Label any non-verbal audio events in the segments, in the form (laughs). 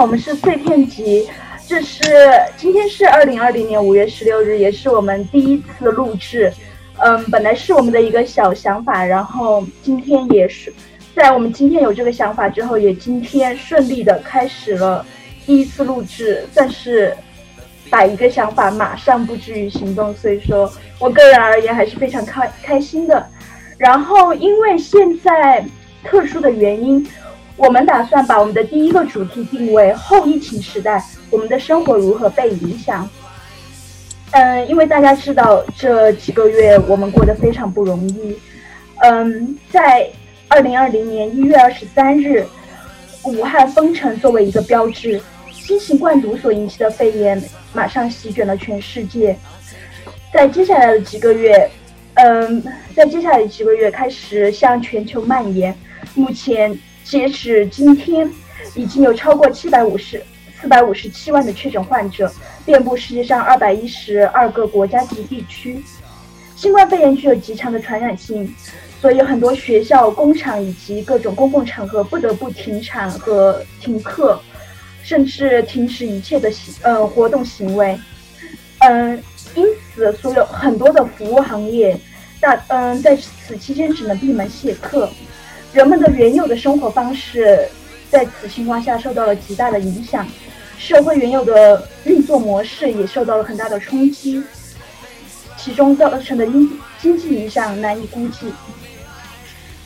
我们是碎片集，这是今天是二零二零年五月十六日，也是我们第一次录制。嗯，本来是我们的一个小想法，然后今天也是在我们今天有这个想法之后，也今天顺利的开始了第一次录制，算是把一个想法马上布置于行动，所以说我个人而言还是非常开开心的。然后因为现在特殊的原因，我们打算把我们的第一个主题定为后疫情时代，我们的生活如何被影响。嗯，因为大家知道这几个月我们过得非常不容易。嗯，在二零二零年一月二十三日，武汉封城作为一个标志，新型冠毒所引起的肺炎马上席卷了全世界。在接下来的几个月，嗯，在接下来的几个月开始向全球蔓延。目前截止今天，已经有超过七百五十。四百五十七万的确诊患者遍布世界上二百一十二个国家及地区。新冠肺炎具有极强的传染性，所以很多学校、工厂以及各种公共场合不得不停产和停课，甚至停止一切的行呃活动行为。嗯，因此，所有很多的服务行业大嗯在此期间只能闭门谢客，人们的原有的生活方式在此情况下受到了极大的影响。社会原有的运作模式也受到了很大的冲击，其中造成的经经济影响难以估计。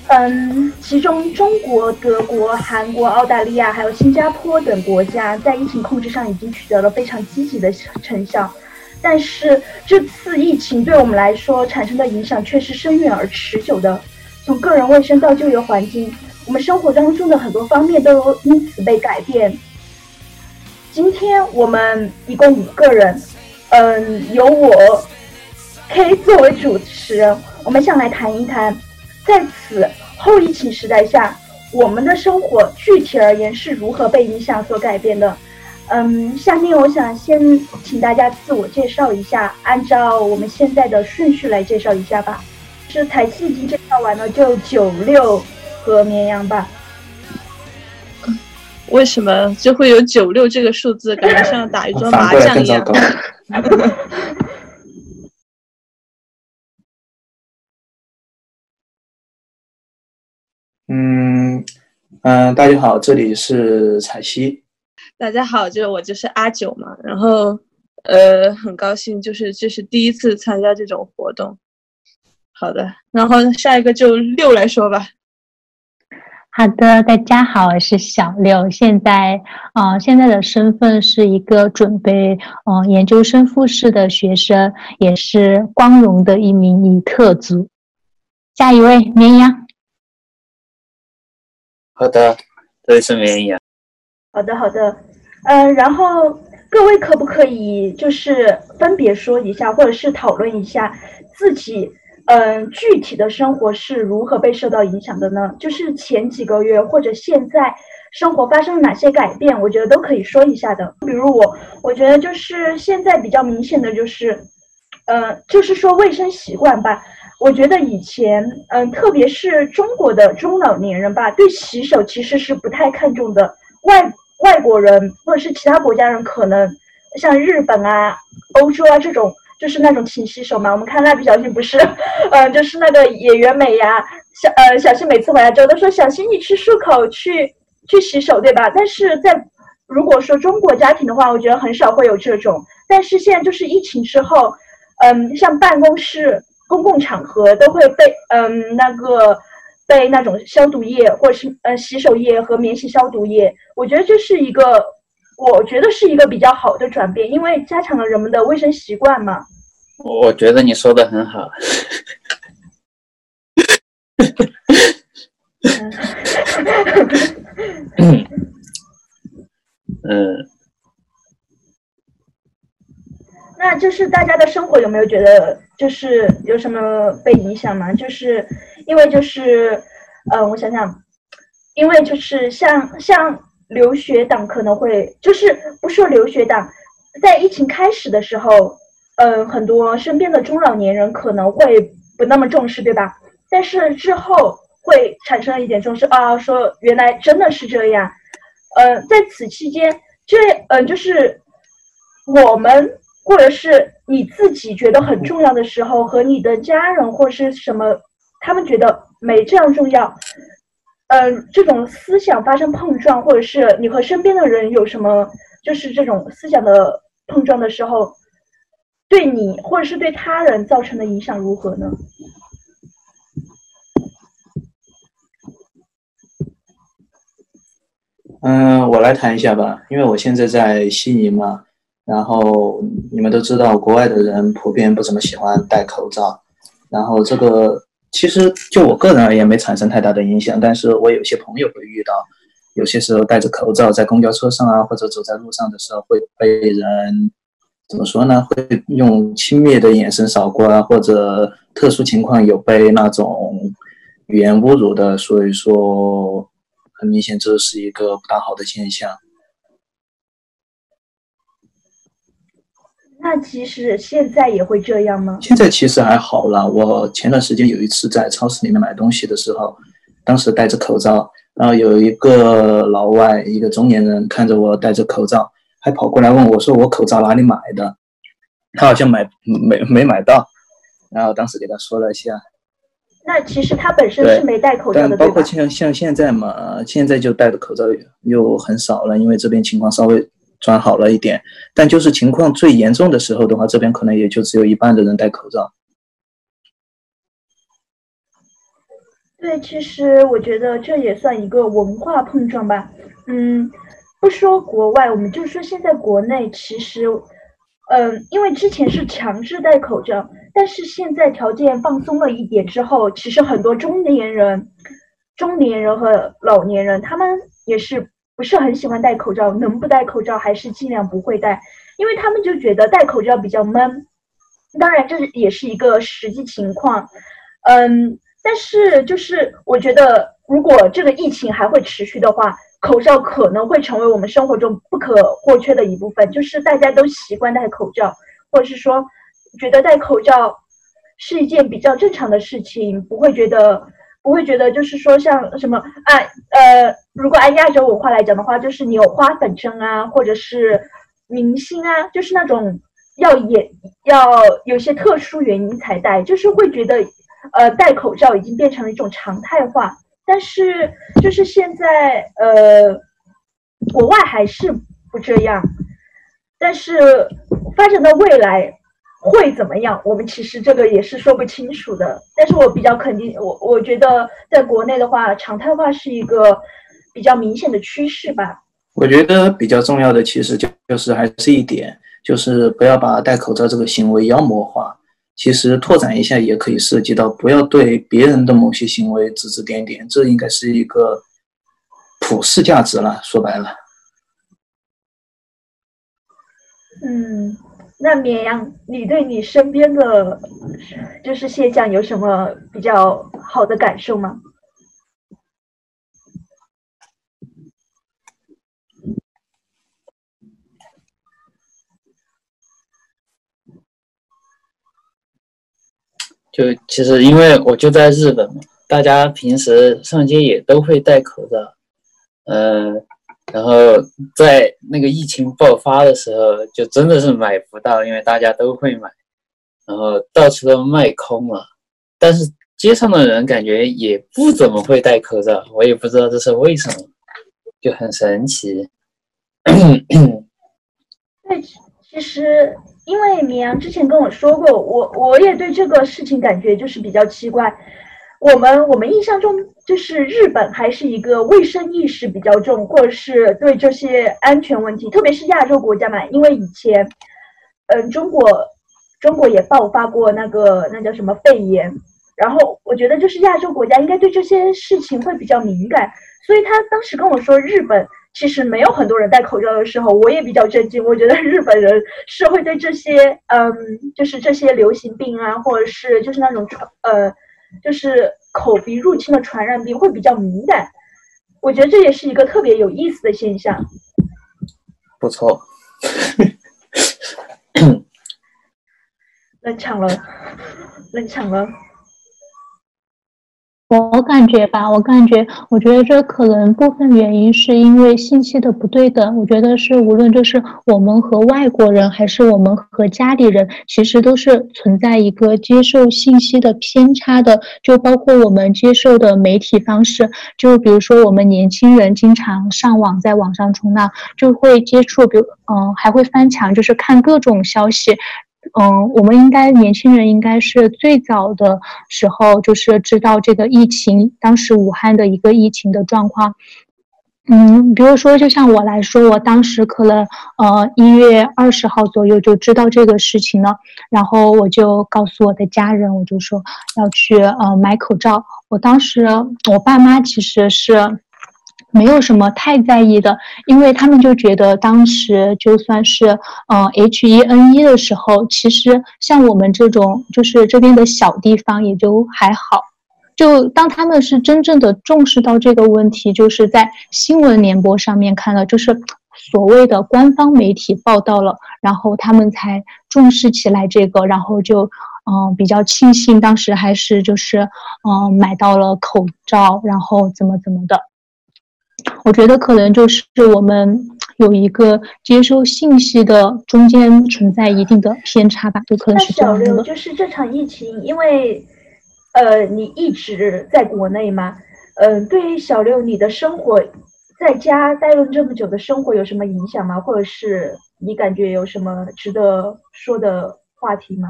嗯，其中中国、德国、韩国、澳大利亚还有新加坡等国家在疫情控制上已经取得了非常积极的成效，但是这次疫情对我们来说产生的影响却是深远而持久的。从个人卫生到就业环境，我们生活当中的很多方面都因此被改变。今天我们一共五个人，嗯，由我 K 作为主持人，我们想来谈一谈，在此后疫情时代下，我们的生活具体而言是如何被影响所改变的。嗯，下面我想先请大家自我介绍一下，按照我们现在的顺序来介绍一下吧。是彩戏已经介绍完了，就九六和绵羊吧。为什么就会有九六这个数字？感觉像打一桌麻将一样。(laughs) 嗯嗯，大家好，这里是彩西。大家好，就是我就是阿九嘛。然后呃，很高兴，就是这是第一次参加这种活动。好的，然后下一个就六来说吧。好的，大家好，我是小六，现在啊，现在的身份是一个准备嗯研究生复试的学生，也是光荣的一名尼特族。下一位，绵羊。好的，这里是绵羊。好的，好的，嗯，然后各位可不可以就是分别说一下，或者是讨论一下自己。嗯，具体的生活是如何被受到影响的呢？就是前几个月或者现在生活发生了哪些改变？我觉得都可以说一下的。比如我，我觉得就是现在比较明显的就是，嗯，就是说卫生习惯吧。我觉得以前，嗯，特别是中国的中老年人吧，对洗手其实是不太看重的。外外国人或者是其他国家人，可能像日本啊、欧洲啊这种。就是那种勤洗手嘛，我们看蜡笔小新不是，(laughs) 呃，就是那个演员美呀，小呃小新每次回来之后都说小新你去漱口去去洗手对吧？但是在如果说中国家庭的话，我觉得很少会有这种。但是现在就是疫情之后，嗯，像办公室、公共场合都会被嗯那个被那种消毒液或是呃洗手液和免洗消毒液，我觉得这是一个。我觉得是一个比较好的转变，因为加强了人们的卫生习惯嘛。我觉得你说的很好。嗯。那就是大家的生活有没有觉得就是有什么被影响吗？就是因为就是，呃，我想想，因为就是像像。留学党可能会就是不说留学党，在疫情开始的时候，嗯，很多身边的中老年人可能会不那么重视，对吧？但是之后会产生一点重视啊，说原来真的是这样，呃，在此期间，这嗯，就是我们或者是你自己觉得很重要的时候，和你的家人或是什么，他们觉得没这样重要，嗯，这种思想发生碰撞，或者是你和身边的人有什么，就是这种思想的碰撞的时候，对你或者是对他人造成的影响如何呢？嗯，我来谈一下吧，因为我现在在悉尼嘛，然后你们都知道，国外的人普遍不怎么喜欢戴口罩，然后这个其实就我个人而言没产生太大的影响，但是我有些朋友会遇到，有些时候戴着口罩在公交车上啊，或者走在路上的时候会被人怎么说呢？会用轻蔑的眼神扫过啊，或者特殊情况有被那种语言侮辱的，所以说。很明显，这是一个不大好的现象。那其实现在也会这样吗？现在其实还好了。我前段时间有一次在超市里面买东西的时候，当时戴着口罩，然后有一个老外，一个中年人看着我戴着口罩，还跑过来问我说：“我口罩哪里买的？”他好像买没没买到，然后当时给他说了一下。那其实他本身是没戴口罩的，包括像像现在嘛，现在就戴的口罩又很少了，因为这边情况稍微转好了一点。但就是情况最严重的时候的话，这边可能也就只有一半的人戴口罩。对，其实我觉得这也算一个文化碰撞吧。嗯，不说国外，我们就说现在国内，其实，嗯，因为之前是强制戴口罩。但是现在条件放松了一点之后，其实很多中年人、中年人和老年人，他们也是不是很喜欢戴口罩，能不戴口罩还是尽量不会戴，因为他们就觉得戴口罩比较闷。当然，这也是一个实际情况。嗯，但是就是我觉得，如果这个疫情还会持续的话，口罩可能会成为我们生活中不可或缺的一部分，就是大家都习惯戴口罩，或者是说。觉得戴口罩是一件比较正常的事情，不会觉得不会觉得就是说像什么按呃，如果按亚洲文化来讲的话，就是你有花粉症啊，或者是明星啊，就是那种要演要有些特殊原因才戴，就是会觉得呃戴口罩已经变成了一种常态化。但是就是现在呃国外还是不这样，但是发展到未来。会怎么样？我们其实这个也是说不清楚的。但是我比较肯定，我我觉得在国内的话，常态化是一个比较明显的趋势吧。我觉得比较重要的其实就就是还是一点，就是不要把戴口罩这个行为妖魔化。其实拓展一下，也可以涉及到不要对别人的某些行为指指点点，这应该是一个普世价值了。说白了，嗯。那绵阳，你对你身边的，就是现象有什么比较好的感受吗？就其实因为我就在日本嘛，大家平时上街也都会戴口罩，嗯。然后在那个疫情爆发的时候，就真的是买不到，因为大家都会买，然后到处都卖空了。但是街上的人感觉也不怎么会戴口罩，我也不知道这是为什么，就很神奇。(clears throat) 对，其实因为绵阳之前跟我说过，我我也对这个事情感觉就是比较奇怪。我们我们印象中就是日本还是一个卫生意识比较重，或者是对这些安全问题，特别是亚洲国家嘛，因为以前，嗯，中国中国也爆发过那个那叫什么肺炎，然后我觉得就是亚洲国家应该对这些事情会比较敏感，所以他当时跟我说日本其实没有很多人戴口罩的时候，我也比较震惊，我觉得日本人是会对这些嗯，就是这些流行病啊，或者是就是那种传呃。就是口鼻入侵的传染病会比较敏感，我觉得这也是一个特别有意思的现象。不错，冷场了，冷场了。我感觉吧，我感觉，我觉得这可能部分原因是因为信息的不对等。我觉得是无论就是我们和外国人，还是我们和家里人，其实都是存在一个接受信息的偏差的。就包括我们接受的媒体方式，就比如说我们年轻人经常上网，在网上冲浪，就会接触，比如嗯，还会翻墙，就是看各种消息。嗯，我们应该年轻人应该是最早的时候，就是知道这个疫情，当时武汉的一个疫情的状况。嗯，比如说，就像我来说，我当时可能呃一月二十号左右就知道这个事情了，然后我就告诉我的家人，我就说要去呃买口罩。我当时我爸妈其实是。没有什么太在意的，因为他们就觉得当时就算是呃 H1N1 的时候，其实像我们这种就是这边的小地方也就还好。就当他们是真正的重视到这个问题，就是在新闻联播上面看了，就是所谓的官方媒体报道了，然后他们才重视起来这个，然后就嗯比较庆幸当时还是就是嗯买到了口罩，然后怎么怎么的。我觉得可能就是我们有一个接收信息的中间存在一定的偏差吧，就可能是这样的。就是这场疫情，因为呃你一直在国内嘛，嗯，对于小六你的生活在家待了这么久的生活有什么影响吗？或者是你感觉有什么值得说的话题吗？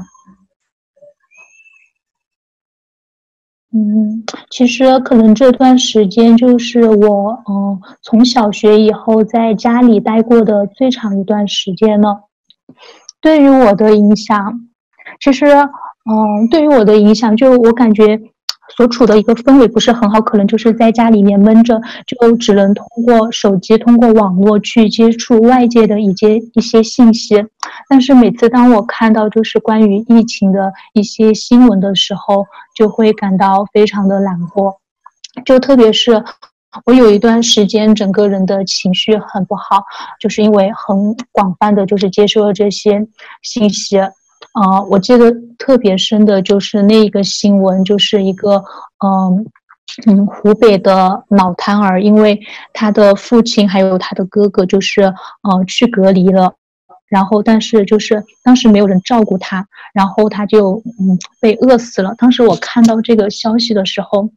嗯，其实可能这段时间就是我，嗯，从小学以后在家里待过的最长一段时间了。对于我的影响，其实，嗯，对于我的影响，就我感觉。所处的一个氛围不是很好，可能就是在家里面闷着，就只能通过手机、通过网络去接触外界的一些一些信息。但是每次当我看到就是关于疫情的一些新闻的时候，就会感到非常的难过。就特别是我有一段时间整个人的情绪很不好，就是因为很广泛的就是接收了这些信息。啊，我记得特别深的就是那一个新闻，就是一个嗯嗯湖北的脑瘫儿，因为他的父亲还有他的哥哥就是呃去隔离了，然后但是就是当时没有人照顾他，然后他就嗯被饿死了。当时我看到这个消息的时候，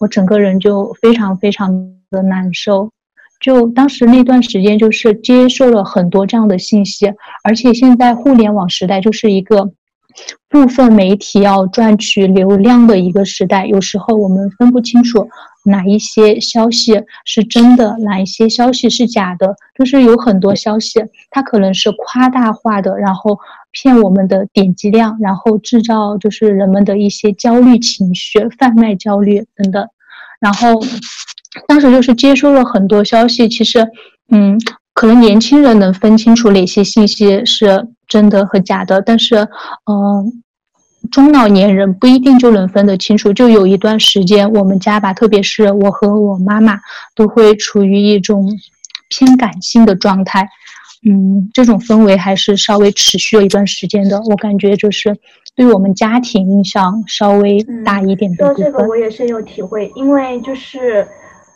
我整个人就非常非常的难受。就当时那段时间，就是接受了很多这样的信息，而且现在互联网时代就是一个部分媒体要赚取流量的一个时代。有时候我们分不清楚哪一些消息是真的，哪一些消息是假的。就是有很多消息，它可能是夸大化的，然后骗我们的点击量，然后制造就是人们的一些焦虑情绪，贩卖焦虑等等，然后。当时就是接收了很多消息，其实，嗯，可能年轻人能分清楚哪些信息是真的和假的，但是，嗯，中老年人不一定就能分得清楚。就有一段时间，我们家吧，特别是我和我妈妈，都会处于一种偏感性的状态。嗯，这种氛围还是稍微持续了一段时间的。我感觉就是对我们家庭影响稍微大一点的说这个我也深有体会，因为就是。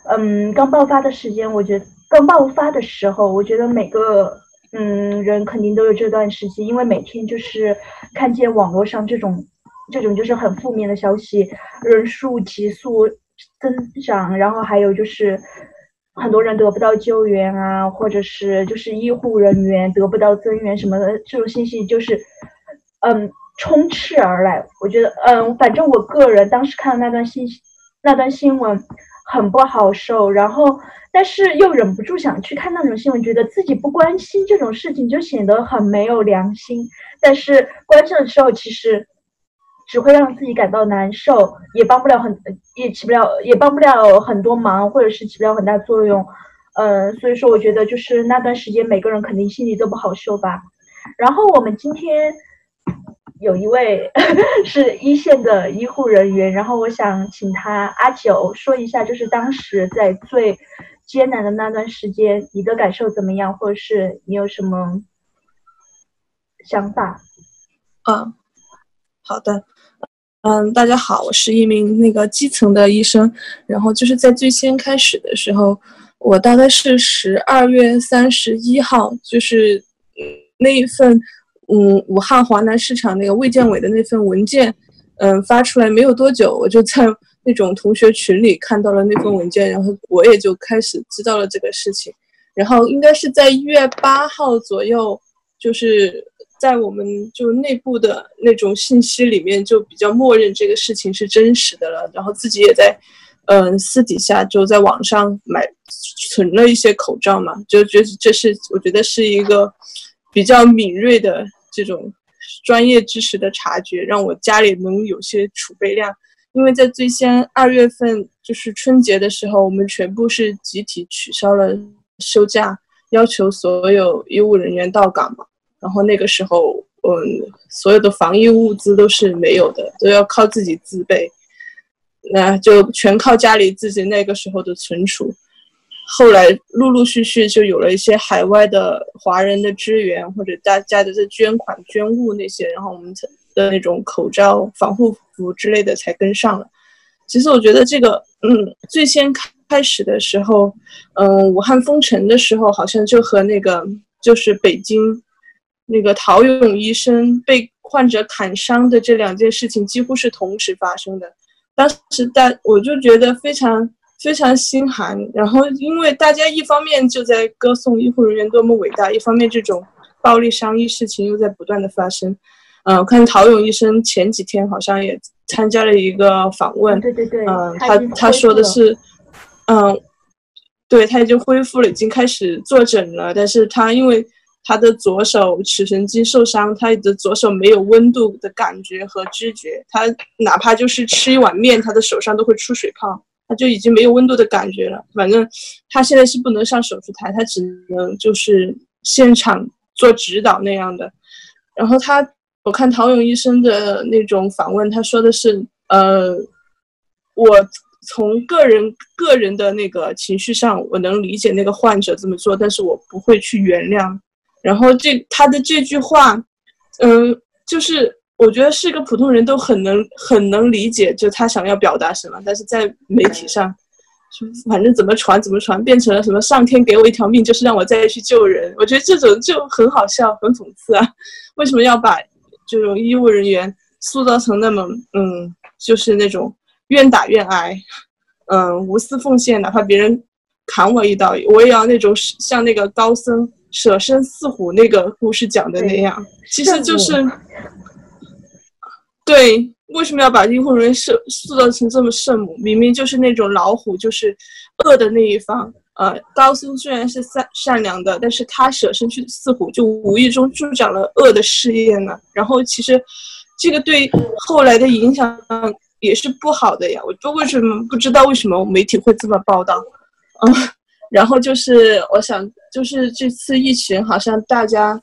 嗯，刚爆发的时间，我觉得刚爆发的时候，我觉得每个嗯人肯定都有这段时期，因为每天就是看见网络上这种这种就是很负面的消息，人数急速增长，然后还有就是很多人得不到救援啊，或者是就是医护人员得不到增援什么的，这种信息就是嗯充斥而来。我觉得嗯，反正我个人当时看那段信息那段新闻。很不好受，然后但是又忍不住想去看那种新闻，觉得自己不关心这种事情就显得很没有良心。但是关心的时候，其实只会让自己感到难受，也帮不了很，也起不了，也帮不了很多忙，或者是起不了很大作用。嗯，所以说我觉得就是那段时间每个人肯定心里都不好受吧。然后我们今天。有一位 (laughs) 是一线的医护人员，然后我想请他阿九说一下，就是当时在最艰难的那段时间，你的感受怎么样，或者是你有什么想法？嗯，好的。嗯，大家好，我是一名那个基层的医生。然后就是在最先开始的时候，我大概是十二月三十一号，就是那一份嗯武汉华南市场那个卫健委的那份文件，嗯发出来没有多久，我就在那种同学群里看到了那份文件，然后我也就开始知道了这个事情。然后应该是在一月八号左右，就是。在我们就内部的那种信息里面，就比较默认这个事情是真实的了。然后自己也在，嗯，私底下就在网上买存了一些口罩嘛，就觉得这是我觉得是一个比较敏锐的这种专业知识的察觉，让我家里能有些储备量。因为在最先二月份就是春节的时候，我们全部是集体取消了休假，要求所有医务人员到岗嘛。然后那个时候，嗯，所有的防疫物资都是没有的，都要靠自己自备，那就全靠家里自己那个时候的存储。后来陆陆续续就有了一些海外的华人的支援，或者大家的这捐款捐物那些，然后我们的那种口罩、防护服之类的才跟上了。其实我觉得这个，嗯，最先开开始的时候，嗯，武汉封城的时候，好像就和那个就是北京。那个陶勇医生被患者砍伤的这两件事情几乎是同时发生的，当时大我就觉得非常非常心寒。然后因为大家一方面就在歌颂医护人员多么伟大，一方面这种暴力伤医事情又在不断的发生。嗯，我看陶勇医生前几天好像也参加了一个访问，对对对，嗯，他他说的是，嗯，对他已经恢复了，已经开始坐诊了，但是他因为。他的左手尺神经受伤，他的左手没有温度的感觉和知觉，他哪怕就是吃一碗面，他的手上都会出水泡，就已经没有温度的感觉了。反正他现在是不能上手术台，他只能就是现场做指导那样的。然后他，我看陶勇医生的那种访问，他说的是，呃，我从个人个人的那个情绪上，我能理解那个患者这么做，但是我不会去原谅。然后这他的这句话，嗯，就是我觉得是个普通人都很能很能理解，就他想要表达什么。但是在媒体上，反正怎么传怎么传，变成了什么上天给我一条命，就是让我再去救人。我觉得这种就很好笑，很讽刺啊！为什么要把这种医务人员塑造成那么嗯，就是那种愿打愿挨，嗯，无私奉献，哪怕别人砍我一刀，我也要那种像那个高僧。舍身饲虎那个故事讲的那样，其实就是，对，为什么要把医护人员设塑造成这么圣母？明明就是那种老虎，就是恶的那一方。呃，高僧虽然是善善良的，但是他舍身去饲虎，就无意中助长了恶的事业呢。然后其实，这个对后来的影响也是不好的呀。我就为什么不知道为什么媒体会这么报道？嗯。然后就是我想，就是这次疫情，好像大家，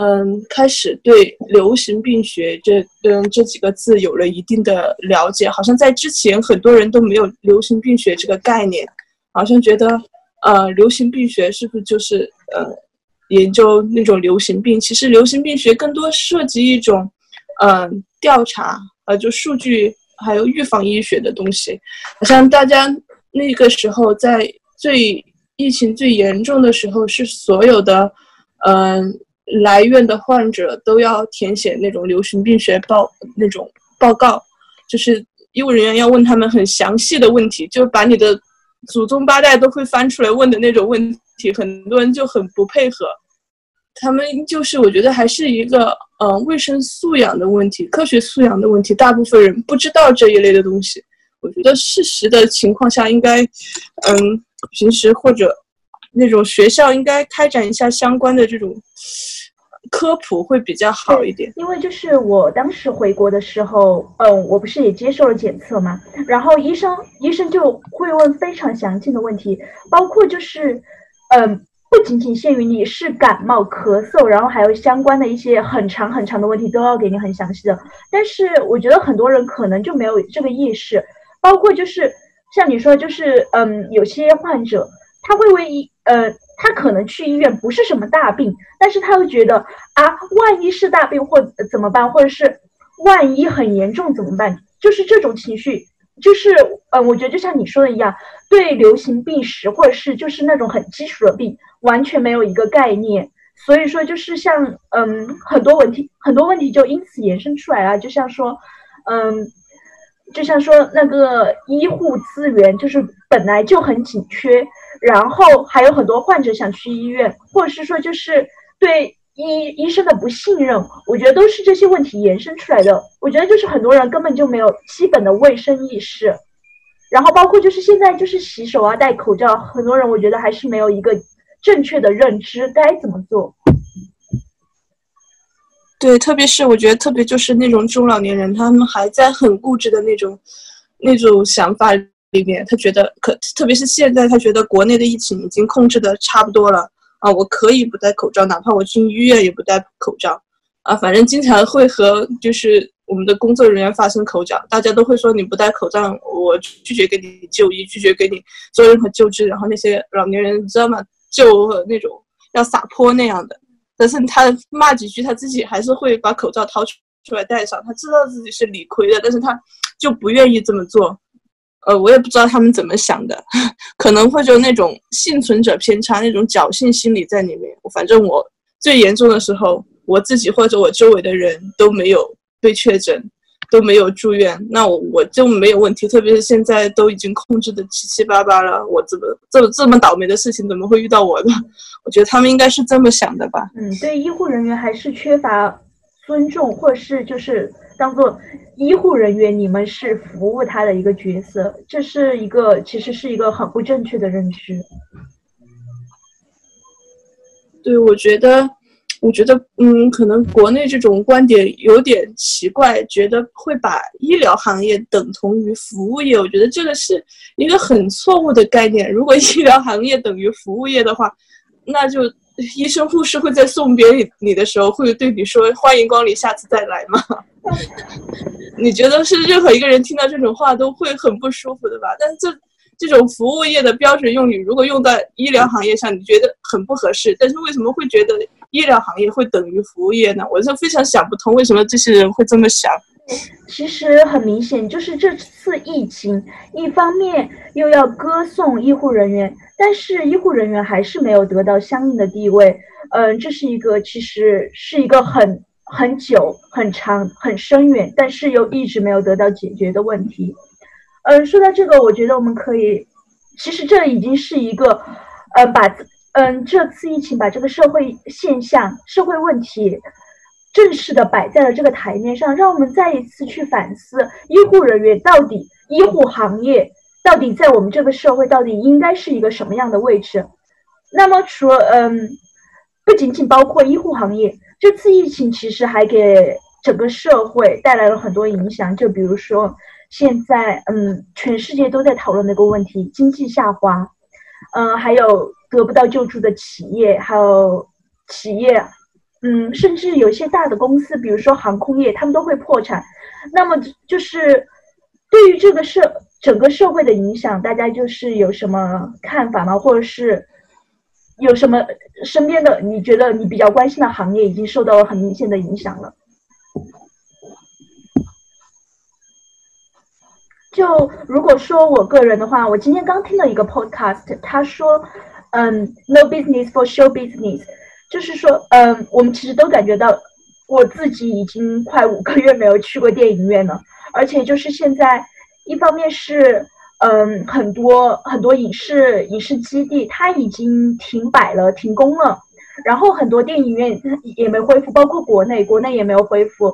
嗯，开始对流行病学这嗯这几个字有了一定的了解。好像在之前，很多人都没有流行病学这个概念，好像觉得，呃，流行病学是不是就是呃研究那种流行病？其实流行病学更多涉及一种，嗯，调查，呃，就数据还有预防医学的东西。好像大家那个时候在最。疫情最严重的时候，是所有的，嗯，来院的患者都要填写那种流行病学报那种报告，就是医务人员要问他们很详细的问题，就把你的祖宗八代都会翻出来问的那种问题，很多人就很不配合。他们就是我觉得还是一个嗯卫生素养的问题，科学素养的问题，大部分人不知道这一类的东西。我觉得事实的情况下应该，嗯。平时或者那种学校应该开展一下相关的这种科普会比较好一点。因为就是我当时回国的时候，嗯，我不是也接受了检测嘛，然后医生医生就会问非常详尽的问题，包括就是嗯，不仅仅限于你是感冒咳嗽，然后还有相关的一些很长很长的问题都要给你很详细的。但是我觉得很多人可能就没有这个意识，包括就是。像你说，就是嗯，有些患者他会为医呃，他可能去医院不是什么大病，但是他会觉得啊，万一是大病或怎么办，或者是万一很严重怎么办？就是这种情绪，就是嗯，我觉得就像你说的一样，对流行病史或者是就是那种很基础的病完全没有一个概念，所以说就是像嗯很多问题很多问题就因此延伸出来了，就像说嗯。就像说那个医护资源就是本来就很紧缺，然后还有很多患者想去医院，或者是说就是对医医生的不信任，我觉得都是这些问题延伸出来的。我觉得就是很多人根本就没有基本的卫生意识，然后包括就是现在就是洗手啊、戴口罩，很多人我觉得还是没有一个正确的认知该怎么做。对，特别是我觉得，特别就是那种中老年人，他们还在很固执的那种那种想法里面。他觉得，可特别是现在，他觉得国内的疫情已经控制的差不多了啊，我可以不戴口罩，哪怕我去医院也不戴口罩啊。反正经常会和就是我们的工作人员发生口角，大家都会说你不戴口罩，我拒绝给你就医，拒绝给你做任何救治。然后那些老年人知道吗？就那种要撒泼那样的。但是他骂几句，他自己还是会把口罩掏出出来戴上。他知道自己是理亏的，但是他就不愿意这么做。呃，我也不知道他们怎么想的，(laughs) 可能会就那种幸存者偏差，那种侥幸心理在里面。反正我最严重的时候，我自己或者我周围的人都没有被确诊。都没有住院，那我我就没有问题。特别是现在都已经控制的七七八八了，我怎么这这么倒霉的事情怎么会遇到我呢？(laughs) 我觉得他们应该是这么想的吧。嗯，对医护人员还是缺乏尊重，或是就是当做医护人员，你们是服务他的一个角色，这是一个其实是一个很不正确的认知。对，我觉得。我觉得，嗯，可能国内这种观点有点奇怪，觉得会把医疗行业等同于服务业。我觉得这个是一个很错误的概念。如果医疗行业等于服务业的话，那就医生护士会在送别你的时候会对你说“欢迎光临，下次再来”吗？(laughs) 你觉得是任何一个人听到这种话都会很不舒服的吧？但是这。这种服务业的标准用语，如果用在医疗行业上，你觉得很不合适。但是为什么会觉得医疗行业会等于服务业呢？我是非常想不通，为什么这些人会这么想？其实很明显，就是这次疫情，一方面又要歌颂医护人员，但是医护人员还是没有得到相应的地位。嗯，这是一个其实是一个很很久、很长、很深远，但是又一直没有得到解决的问题。嗯，说到这个，我觉得我们可以，其实这已经是一个，呃，把嗯这次疫情把这个社会现象、社会问题正式的摆在了这个台面上，让我们再一次去反思医护人员到底医护行业到底在我们这个社会到底应该是一个什么样的位置。那么，除了嗯，不仅仅包括医护行业，这次疫情其实还给整个社会带来了很多影响，就比如说。现在，嗯，全世界都在讨论那个问题，经济下滑，嗯，还有得不到救助的企业，还有企业，嗯，甚至有些大的公司，比如说航空业，他们都会破产。那么，就是对于这个社整个社会的影响，大家就是有什么看法吗？或者是有什么身边的你觉得你比较关心的行业已经受到了很明显的影响了？就如果说我个人的话，我今天刚听了一个 podcast，他说，嗯，no business for show business，就是说，嗯，我们其实都感觉到，我自己已经快五个月没有去过电影院了，而且就是现在，一方面是，嗯，很多很多影视影视基地它已经停摆了、停工了，然后很多电影院也没恢复，包括国内，国内也没有恢复，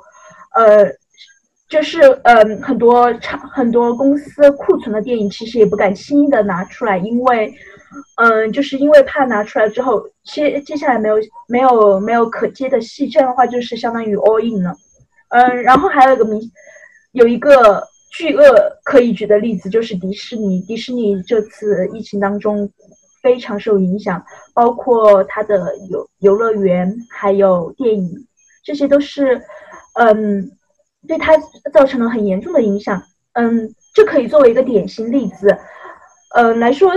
呃。就是嗯，很多厂、很多公司库存的电影其实也不敢轻易的拿出来，因为，嗯，就是因为怕拿出来之后，接接下来没有没有没有可接的戏，这样的话就是相当于 all in 了。嗯，然后还有一个明，有一个巨鳄可以举的例子就是迪士尼，迪士尼这次疫情当中非常受影响，包括它的游游乐园还有电影，这些都是嗯。对它造成了很严重的影响，嗯，这可以作为一个典型例子，嗯来说，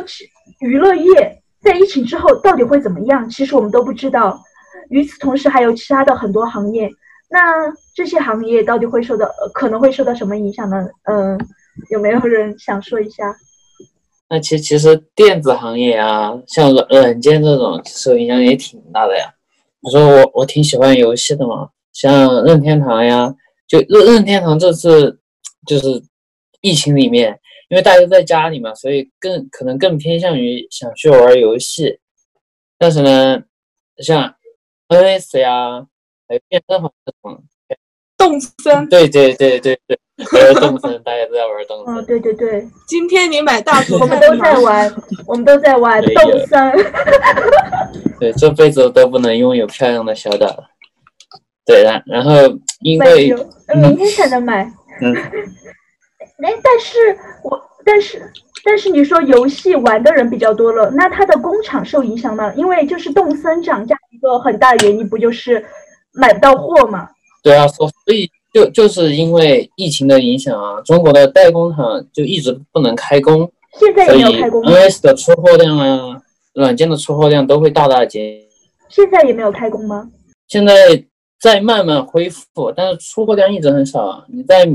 娱乐业在疫情之后到底会怎么样？其实我们都不知道。与此同时，还有其他的很多行业，那这些行业到底会受到可能会受到什么影响呢？嗯，有没有人想说一下？那其其实电子行业啊，像软软件这种受影响也挺大的呀。你说我我挺喜欢游戏的嘛，像任天堂呀，就任任天堂这次就是疫情里面，因为大家在家里嘛，所以更可能更偏向于想去玩游戏。但是呢，像 NS 呀。还有健身房这种，动森，对对对对对，还有动森，大家都在玩动森。嗯，对对对。今天你买大 (laughs) 图，我们都在玩，我们都在玩动森。(laughs) 对，这辈子都不能拥有漂亮的小岛了。对然，然后因为明天才能买。嗯。(laughs) 哎，但是我，但是，但是你说游戏玩的人比较多了，那它的工厂受影响吗？因为就是动森涨价一个很大的原因，不就是？买不到货嘛？对啊，所所以就就是因为疫情的影响啊，中国的代工厂就一直不能开工。现在也没有开工。NS 的出货量啊，软件的出货量都会大大减。现在也没有开工吗？现在在慢慢恢复，但是出货量一直很少。你在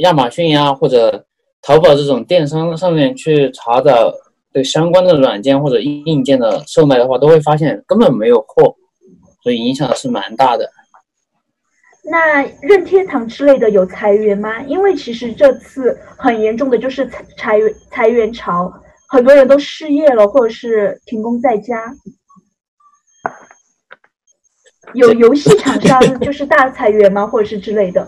亚马逊呀或者淘宝这种电商上面去查找对相关的软件或者硬件的售卖的话，都会发现根本没有货。所以影响是蛮大的。那任天堂之类的有裁员吗？因为其实这次很严重的就是裁裁员裁员潮，很多人都失业了，或者是停工在家。有游戏厂商 (laughs) 就是大裁员吗？或者是之类的？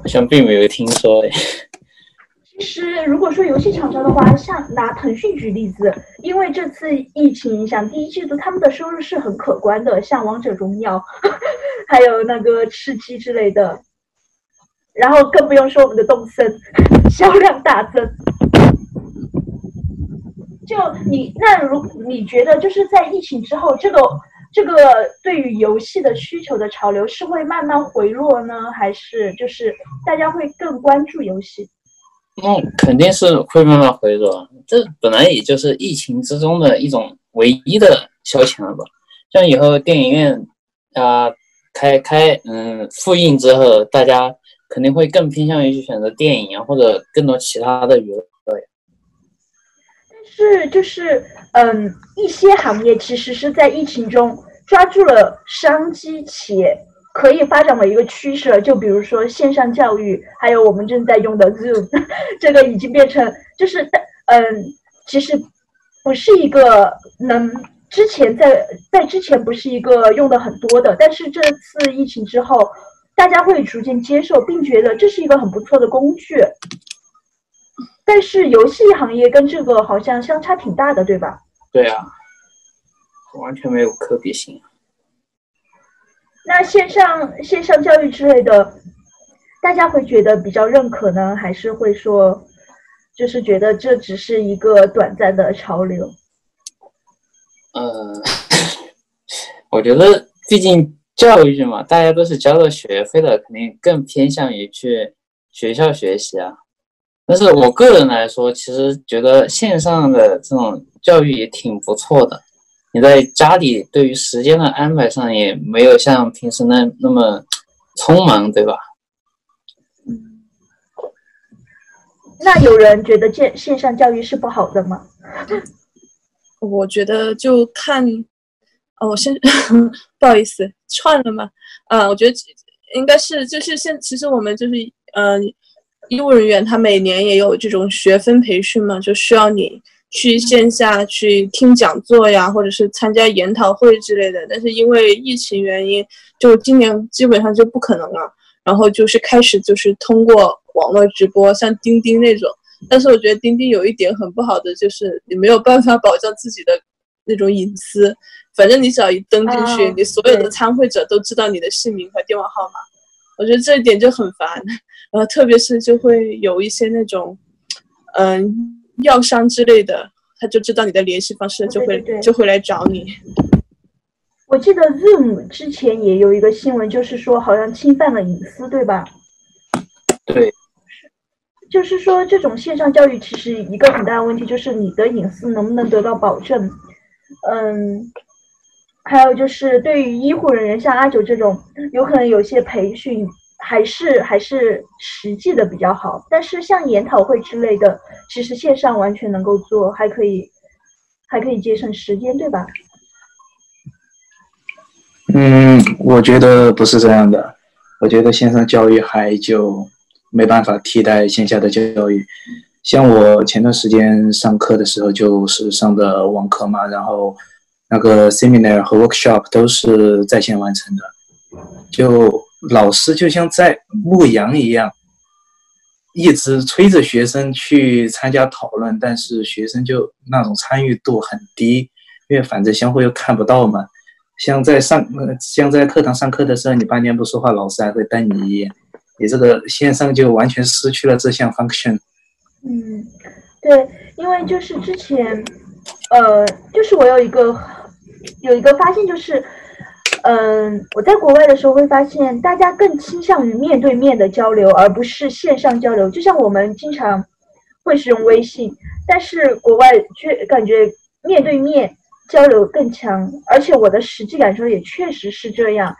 好像并没有听说诶。其实，如果说游戏厂商的话，像拿腾讯举例子，因为这次疫情影响，第一季度他们的收入是很可观的，像王者荣耀，(laughs) 还有那个吃鸡之类的，然后更不用说我们的动森，(laughs) 销量大增。就你那如你觉得就是在疫情之后，这个这个对于游戏的需求的潮流是会慢慢回落呢，还是就是大家会更关注游戏？嗯，肯定是会慢慢回落。这本来也就是疫情之中的一种唯一的消遣了吧？像以后电影院啊开开嗯复映之后，大家肯定会更偏向于去选择电影啊，或者更多其他的娱乐。是就是嗯，一些行业其实是在疫情中抓住了商机，且。可以发展为一个趋势，就比如说线上教育，还有我们正在用的 Zoom，(laughs) 这个已经变成就是，嗯，其实不是一个能之前在在之前不是一个用的很多的，但是这次疫情之后，大家会逐渐接受，并觉得这是一个很不错的工具。但是游戏行业跟这个好像相差挺大的，对吧？对啊，完全没有可比性。那线上线上教育之类的，大家会觉得比较认可呢，还是会说，就是觉得这只是一个短暂的潮流？呃，(laughs) 我觉得毕竟教育嘛，大家都是交了学费的，肯定更偏向于去学校学习啊。但是我个人来说，其实觉得线上的这种教育也挺不错的。你在家里对于时间的安排上也没有像平时那那么匆忙，对吧？嗯。那有人觉得线线上教育是不好的吗？(laughs) 我觉得就看，哦，我先 (laughs) 不好意思串了嘛？啊，我觉得应该是就是现其实我们就是嗯，医务人员他每年也有这种学分培训嘛，就需要你。去线下去听讲座呀，或者是参加研讨会之类的，但是因为疫情原因，就今年基本上就不可能了。然后就是开始就是通过网络直播，像钉钉那种。但是我觉得钉钉有一点很不好的，就是你没有办法保障自己的那种隐私。反正你只要一登进去，你所有的参会者都知道你的姓名和电话号码。我觉得这一点就很烦。然后特别是就会有一些那种，嗯。药商之类的，他就知道你的联系方式，就会就会来找你。我记得 Zoom 之前也有一个新闻，就是说好像侵犯了隐私，对吧？对。就是说，这种线上教育其实一个很大的问题就是你的隐私能不能得到保证？嗯，还有就是对于医护人员，像阿九这种，有可能有些培训还是还是实际的比较好。但是像研讨会之类的，其实线上完全能够做，还可以还可以节省时间，对吧？嗯，我觉得不是这样的。我觉得线上教育还就没办法替代线下的教育。像我前段时间上课的时候，就是上的网课嘛，然后那个 seminar 和 workshop 都是在线完成的，就老师就像在牧羊一样，一直催着学生去参加讨论，但是学生就那种参与度很低，因为反正相互又看不到嘛。像在上，像在课堂上课的时候，你半天不说话，老师还会瞪你一眼。你这个线上就完全失去了这项 function。嗯，对，因为就是之前，呃，就是我有一个有一个发现，就是，嗯，我在国外的时候会发现，大家更倾向于面对面的交流，而不是线上交流。就像我们经常会使用微信，但是国外却感觉面对面。交流更强，而且我的实际感受也确实是这样。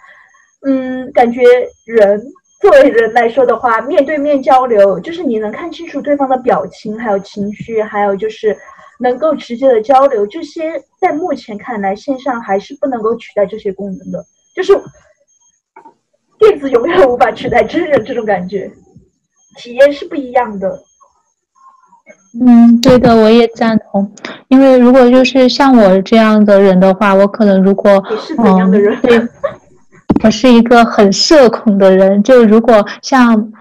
嗯，感觉人作为人来说的话，面对面交流，就是你能看清楚对方的表情，还有情绪，还有就是能够直接的交流。这些在目前看来，线上还是不能够取代这些功能的。就是电子永远无法取代真人，这种感觉，体验是不一样的。嗯，对的，我也赞同。因为如果就是像我这样的人的话，我可能如果嗯，对，我是一个很社恐的人。就如果像。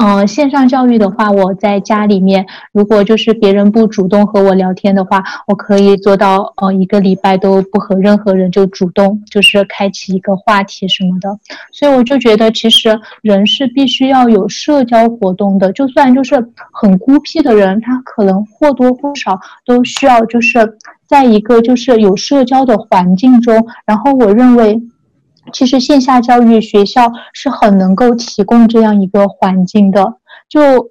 嗯，线上教育的话，我在家里面，如果就是别人不主动和我聊天的话，我可以做到，呃，一个礼拜都不和任何人就主动，就是开启一个话题什么的。所以我就觉得，其实人是必须要有社交活动的，就算就是很孤僻的人，他可能或多或少都需要就是在一个就是有社交的环境中。然后我认为。其实线下教育学校是很能够提供这样一个环境的。就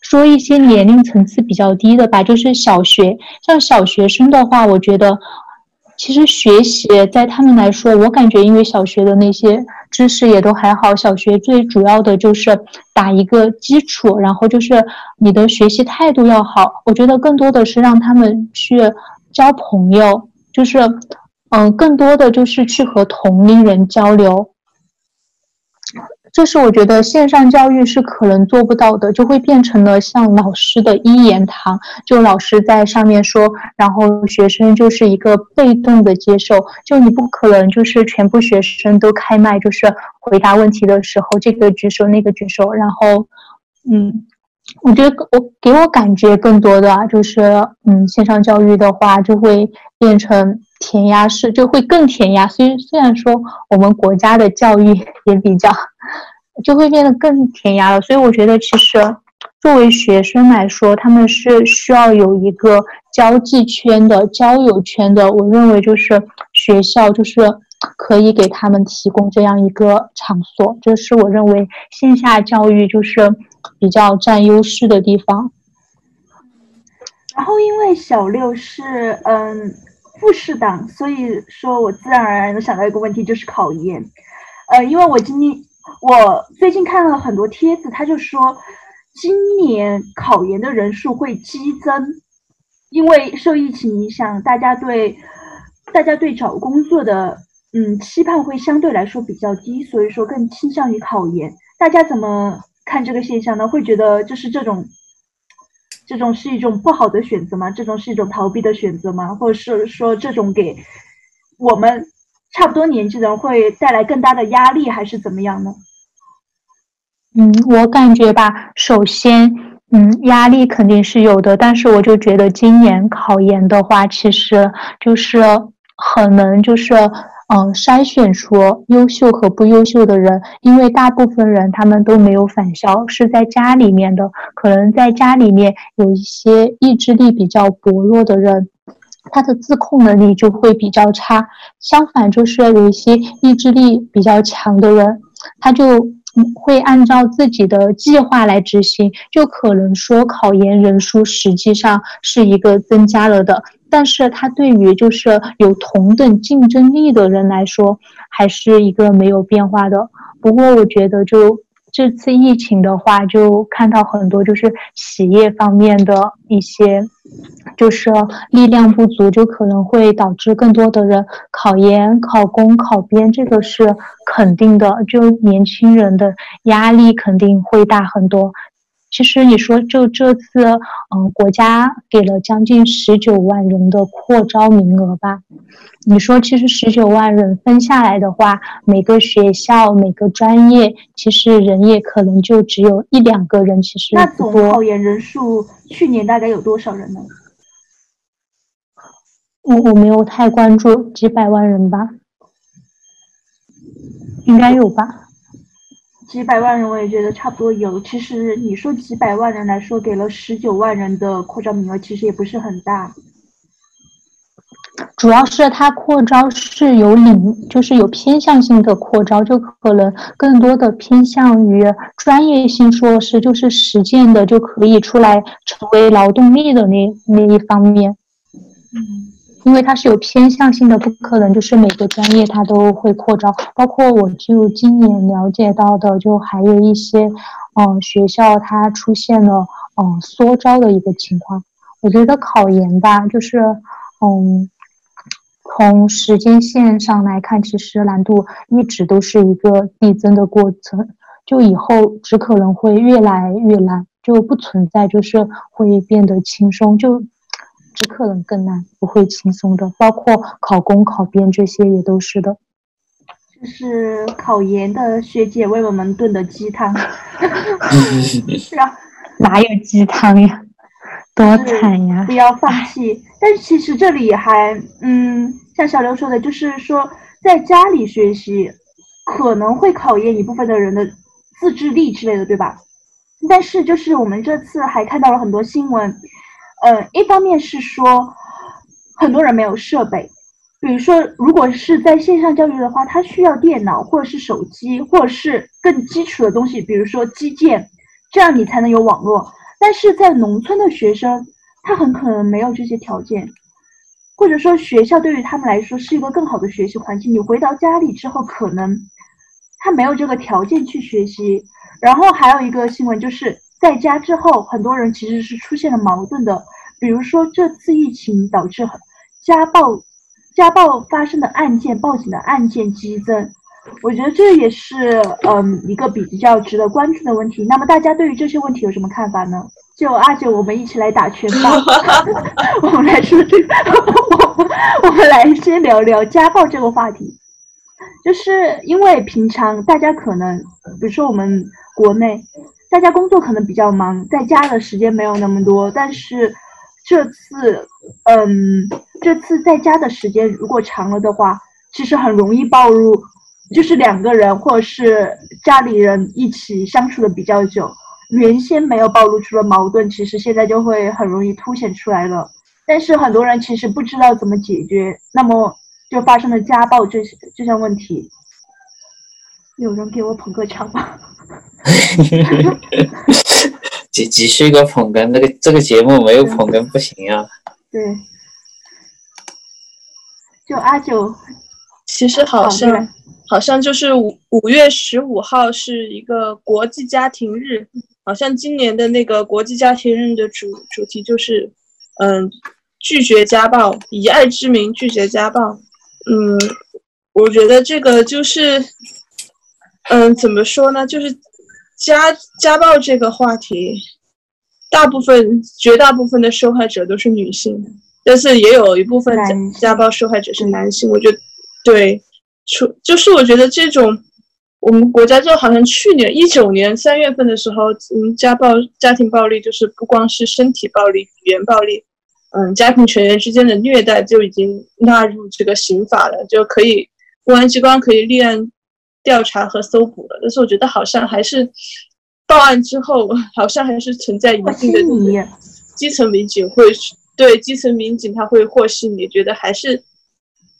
说一些年龄层次比较低的吧，就是小学，像小学生的话，我觉得其实学习在他们来说，我感觉因为小学的那些知识也都还好，小学最主要的就是打一个基础，然后就是你的学习态度要好。我觉得更多的是让他们去交朋友，就是。嗯，更多的就是去和同龄人交流，这是我觉得线上教育是可能做不到的，就会变成了像老师的一言堂，就老师在上面说，然后学生就是一个被动的接受，就你不可能就是全部学生都开麦，就是回答问题的时候这个举手那个举手，然后，嗯，我觉得我给我感觉更多的啊就是，嗯，线上教育的话就会变成。填鸭式就会更填鸭，虽虽然说我们国家的教育 (laughs) 也比较，就会变得更填鸭了。所以我觉得，其实作为学生来说，他们是需要有一个交际圈的、交友圈的。我认为，就是学校就是可以给他们提供这样一个场所，这是我认为线下教育就是比较占优势的地方。然后，因为小六是嗯。复试党，所以说我自然而然的想到一个问题，就是考研。呃，因为我今年我最近看了很多帖子，他就说今年考研的人数会激增，因为受疫情影响，大家对大家对找工作的嗯期盼会相对来说比较低，所以说更倾向于考研。大家怎么看这个现象呢？会觉得就是这种。这种是一种不好的选择吗？这种是一种逃避的选择吗？或者是说，这种给我们差不多年纪的人会带来更大的压力，还是怎么样呢？嗯，我感觉吧，首先，嗯，压力肯定是有的，但是我就觉得今年考研的话，其实就是很能就是。嗯，筛选出优秀和不优秀的人，因为大部分人他们都没有返校，是在家里面的。可能在家里面有一些意志力比较薄弱的人，他的自控能力就会比较差。相反，就是有一些意志力比较强的人，他就会按照自己的计划来执行，就可能说考研人数实际上是一个增加了的。但是它对于就是有同等竞争力的人来说，还是一个没有变化的。不过我觉得就。这次疫情的话，就看到很多就是企业方面的一些，就是力量不足，就可能会导致更多的人考研、考公、考编，这个是肯定的。就年轻人的压力肯定会大很多。其实你说，就这次，嗯，国家给了将近十九万人的扩招名额吧？你说，其实十九万人分下来的话，每个学校、每个专业，其实人也可能就只有一两个人。其实那总考研人数去年大概有多少人呢？我我没有太关注，几百万人吧，应该有吧。几百万人，我也觉得差不多有。其实你说几百万人来说，给了十九万人的扩招名额，其实也不是很大。主要是它扩招是有领，就是有偏向性的扩招，就可能更多的偏向于专业性硕士，就是实践的就可以出来成为劳动力的那那一方面。嗯。因为它是有偏向性的，不可能就是每个专业它都会扩招。包括我就今年了解到的，就还有一些，嗯，学校它出现了嗯缩招的一个情况。我觉得考研吧，就是嗯，从时间线上来看，其实难度一直都是一个递增的过程，就以后只可能会越来越难，就不存在就是会变得轻松就。只可能更难，不会轻松的。包括考公、考编这些也都是的。这是考研的学姐为我们炖的鸡汤。是啊哪有鸡汤呀？多惨呀！不要放弃。但是其实这里还，嗯，像小刘说的，就是说在家里学习可能会考验一部分的人的自制力之类的，对吧？但是就是我们这次还看到了很多新闻。嗯，一方面是说很多人没有设备，比如说如果是在线上教育的话，他需要电脑或者是手机，或者是更基础的东西，比如说基建，这样你才能有网络。但是在农村的学生，他很可能没有这些条件，或者说学校对于他们来说是一个更好的学习环境，你回到家里之后，可能他没有这个条件去学习。然后还有一个新闻就是。在家之后，很多人其实是出现了矛盾的，比如说这次疫情导致家暴、家暴发生的案件、报警的案件激增，我觉得这也是嗯一个比较值得关注的问题。那么大家对于这些问题有什么看法呢？就阿九，我们一起来打拳吧。(laughs) 我们来说这个，我们来先聊聊家暴这个话题，就是因为平常大家可能，比如说我们国内。大家工作可能比较忙，在家的时间没有那么多。但是这次，嗯，这次在家的时间如果长了的话，其实很容易暴露，就是两个人或者是家里人一起相处的比较久，原先没有暴露出的矛盾，其实现在就会很容易凸显出来了。但是很多人其实不知道怎么解决，那么就发生了家暴这这项问题。有人给我捧个场吗？继继续一个捧哏，那个这个节目没有捧哏不行啊。对，就阿九，其实好像好像就是五五月十五号是一个国际家庭日，好像今年的那个国际家庭日的主主题就是嗯拒绝家暴，以爱之名拒绝家暴。嗯，我觉得这个就是。嗯，怎么说呢？就是家家暴这个话题，大部分绝大部分的受害者都是女性，但是也有一部分家家暴受害者是男性。我觉得，对，出就是我觉得这种，我们国家就好像去年一九年三月份的时候，嗯，家暴家庭暴力就是不光是身体暴力、语言暴力，嗯，家庭成员之间的虐待就已经纳入这个刑法了，就可以公安机关可以立案。调查和搜捕了，但是我觉得好像还是报案之后，好像还是存在一定的基层民警会对基层民警他会和稀泥，觉得还是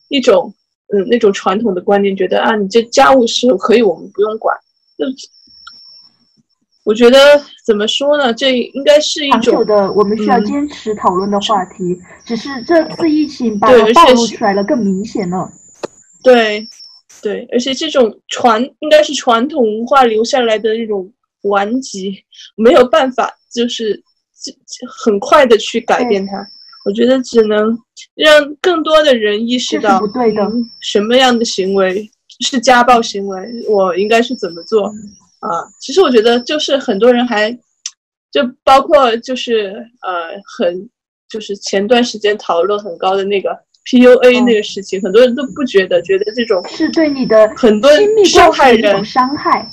一种嗯那种传统的观念，觉得啊你这家务事可以我们不用管，就我觉得怎么说呢？这应该是一种的，我们需要坚持讨论的话题。只是这次疫情把它暴露出来了，更明显了。对，对，而且这种传应该是传统文化留下来的那种顽疾，没有办法，就是很快的去改变它。我觉得只能让更多的人意识到，不对的，什么样的行为是家暴行为，我应该是怎么做啊？其实我觉得就是很多人还，就包括就是呃很就是前段时间讨论很高的那个 PUA 那个事情，很多人都不觉得，觉得这种是对你的很多受害人伤害。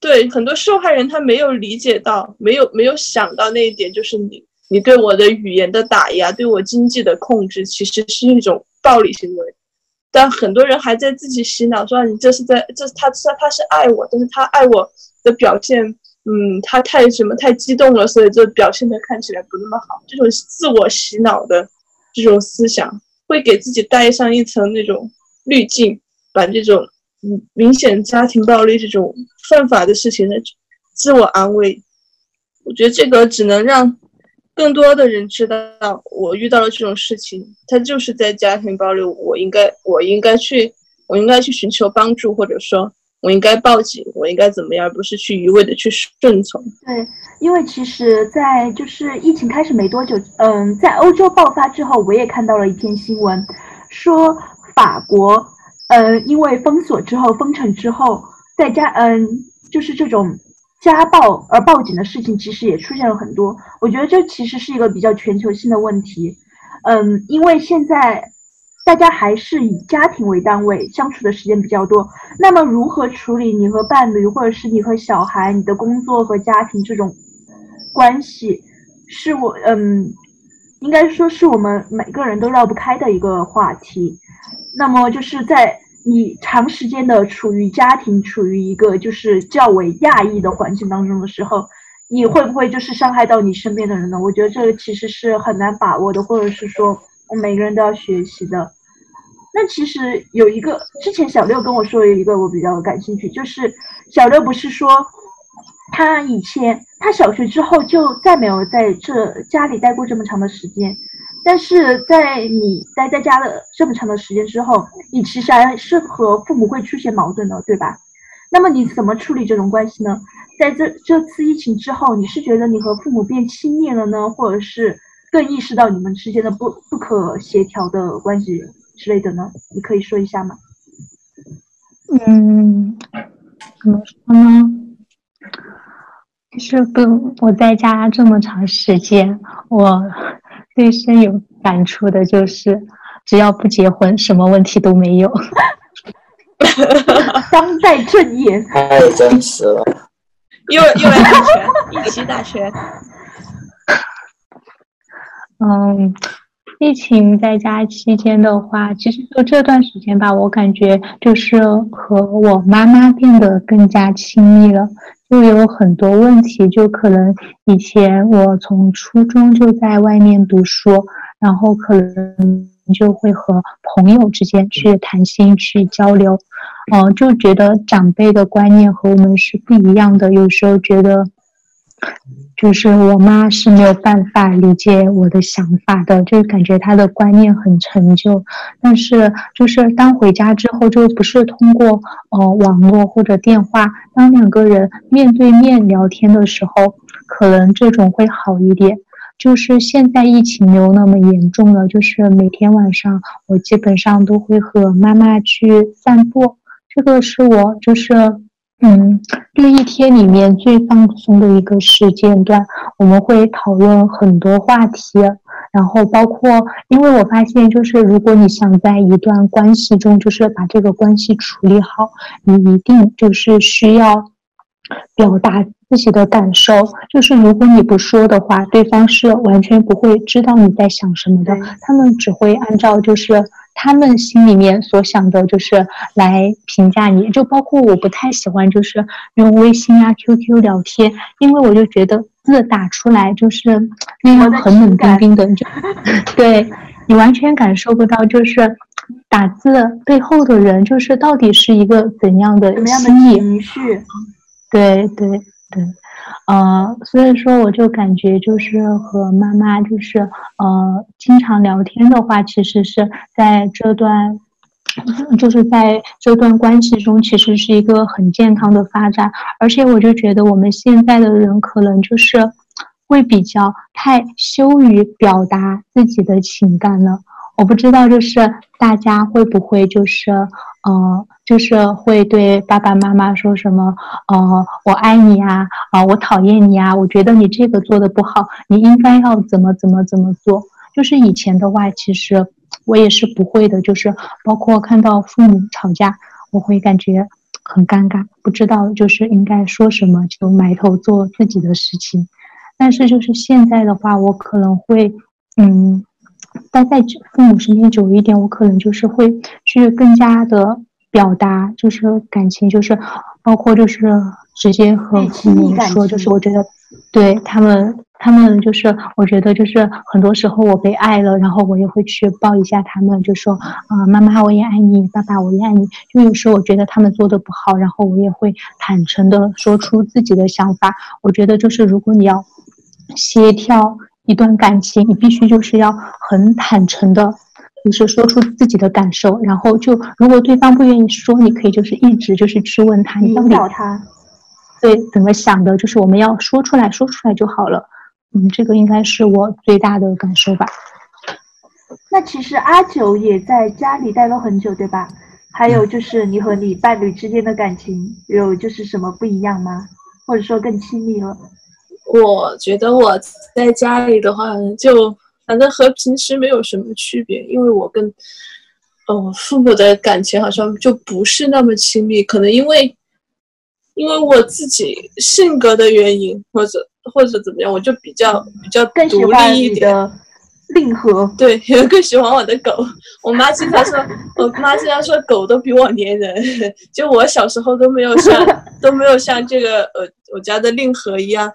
对很多受害人，他没有理解到，没有没有想到那一点，就是你。你对我的语言的打压，对我经济的控制，其实是一种暴力行为。但很多人还在自己洗脑，说你这是在，这是他，他他是爱我，但是他爱我的表现，嗯，他太什么太激动了，所以就表现的看起来不那么好。这种自我洗脑的这种思想，会给自己带上一层那种滤镜，把这种嗯明显家庭暴力这种犯法的事情的自我安慰。我觉得这个只能让。更多的人知道我遇到了这种事情，他就是在家庭暴力，我应该，我应该去，我应该去寻求帮助，或者说，我应该报警，我应该怎么样，而不是去一味的去顺从。对，因为其实，在就是疫情开始没多久，嗯，在欧洲爆发之后，我也看到了一篇新闻，说法国，嗯，因为封锁之后、封城之后，在家，嗯，就是这种。家暴而报警的事情其实也出现了很多，我觉得这其实是一个比较全球性的问题。嗯，因为现在大家还是以家庭为单位相处的时间比较多，那么如何处理你和伴侣，或者是你和小孩、你的工作和家庭这种关系，是我嗯，应该说是我们每个人都绕不开的一个话题。那么就是在。你长时间的处于家庭，处于一个就是较为压抑的环境当中的时候，你会不会就是伤害到你身边的人呢？我觉得这个其实是很难把握的，或者是说，我每个人都要学习的。那其实有一个，之前小六跟我说有一个我比较感兴趣，就是小六不是说他以前他小学之后就再没有在这家里待过这么长的时间。但是在你待在家的这么长的时间之后，你其实还是和父母会出现矛盾的，对吧？那么你怎么处理这种关系呢？在这这次疫情之后，你是觉得你和父母变亲密了呢，或者是更意识到你们之间的不不可协调的关系之类的呢？你可以说一下吗？嗯，怎么说呢？就是跟我在家这么长时间，我。最深有感触的就是，只要不结婚，什么问题都没有。(laughs) 当代正言，太真实了。又又来打拳，一起打拳。(laughs) 嗯，疫情在家期间的话，其实就这段时间吧，我感觉就是和我妈妈变得更加亲密了。就有很多问题，就可能以前我从初中就在外面读书，然后可能就会和朋友之间去谈心、去交流，嗯，就觉得长辈的观念和我们是不一样的，有时候觉得。就是我妈是没有办法理解我的想法的，就感觉她的观念很陈旧。但是就是当回家之后，就不是通过呃网络或者电话，当两个人面对面聊天的时候，可能这种会好一点。就是现在疫情没有那么严重了，就是每天晚上我基本上都会和妈妈去散步，这个是我就是。嗯，就一天里面最放松的一个时间段，我们会讨论很多话题，然后包括，因为我发现，就是如果你想在一段关系中，就是把这个关系处理好，你一定就是需要表达自己的感受，就是如果你不说的话，对方是完全不会知道你在想什么的，他们只会按照就是。他们心里面所想的就是来评价你，就包括我不太喜欢就是用微信啊、QQ 聊天，因为我就觉得字打出来就是那样很冷冰冰的，就 (laughs) 对你完全感受不到就是打字背后的人就是到底是一个怎样的心理情绪。对对对，呃，所以说我就感觉就是和妈妈就是呃经常聊天的话，其实是在这段，就是在这段关系中，其实是一个很健康的发展。而且我就觉得我们现在的人可能就是会比较太羞于表达自己的情感了。我不知道就是大家会不会就是呃。就是会对爸爸妈妈说什么，呃，我爱你啊，啊，我讨厌你啊，我觉得你这个做的不好，你应该要怎么怎么怎么做。就是以前的话，其实我也是不会的，就是包括看到父母吵架，我会感觉很尴尬，不知道就是应该说什么，就埋头做自己的事情。但是就是现在的话，我可能会，嗯，待在父母身边久一点，我可能就是会去更加的。表达就是感情，就是包括就是直接和父母说，就是我觉得对他们，他们就是我觉得就是很多时候我被爱了，然后我也会去抱一下他们，就说啊，妈妈我也爱你，爸爸我也爱你。就有时候我觉得他们做的不好，然后我也会坦诚的说出自己的想法。我觉得就是如果你要协调一段感情，你必须就是要很坦诚的。就是说出自己的感受，然后就如果对方不愿意说，你可以就是一直就是去问他，你到底他对怎么想的？就是我们要说出来说出来就好了。嗯，这个应该是我最大的感受吧。那其实阿九也在家里待了很久，对吧？还有就是你和你伴侣之间的感情有就是什么不一样吗？或者说更亲密了？我觉得我在家里的话就。反正和平时没有什么区别，因为我跟，哦，父母的感情好像就不是那么亲密，可能因为，因为我自己性格的原因，或者或者怎么样，我就比较比较独立一点。令和对，(laughs) 更喜欢我的狗。我妈经常说，我妈经常说狗都比我粘人。(laughs) 就我小时候都没有像 (laughs) 都没有像这个呃我家的令和一样，呃，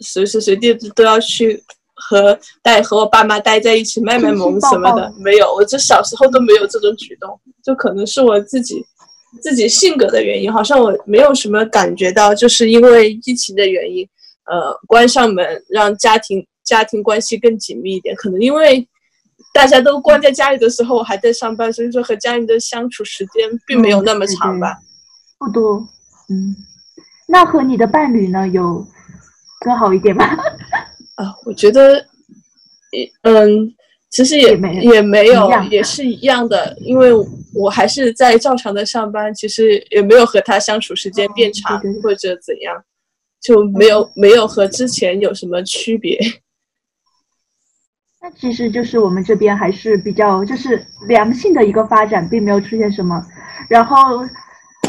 随时随地都要去。和带和我爸妈待在一起卖卖萌什么的没有，我这小时候都没有这种举动，就可能是我自己自己性格的原因，好像我没有什么感觉到，就是因为疫情的原因，呃，关上门让家庭家庭关系更紧密一点，可能因为大家都关在家里的时候，我还在上班，所以说和家人的相处时间并没有那么长吧，不多，嗯，那和你的伴侣呢，有更好一点吗？啊，我觉得，嗯，其实也没也没有，也是一样的，因为我还是在照常的上班，其实也没有和他相处时间变长或者怎样，就没有没有和之前有什么区别。(laughs) 那其实就是我们这边还是比较就是良性的一个发展，并没有出现什么。然后，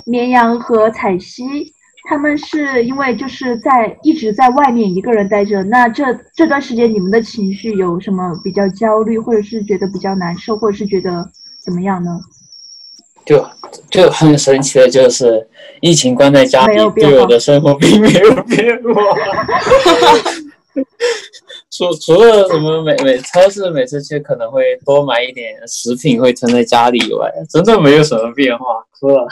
绵羊和彩西。他们是因为就是在一直在外面一个人待着，那这这段时间你们的情绪有什么比较焦虑，或者是觉得比较难受，或者是觉得怎么样呢？就就很神奇的就是，疫情关在家里，对我的生活并没有变化。(laughs) 除除了什么每每超市每次去可能会多买一点食品会存在家里以外，真的没有什么变化，是吧？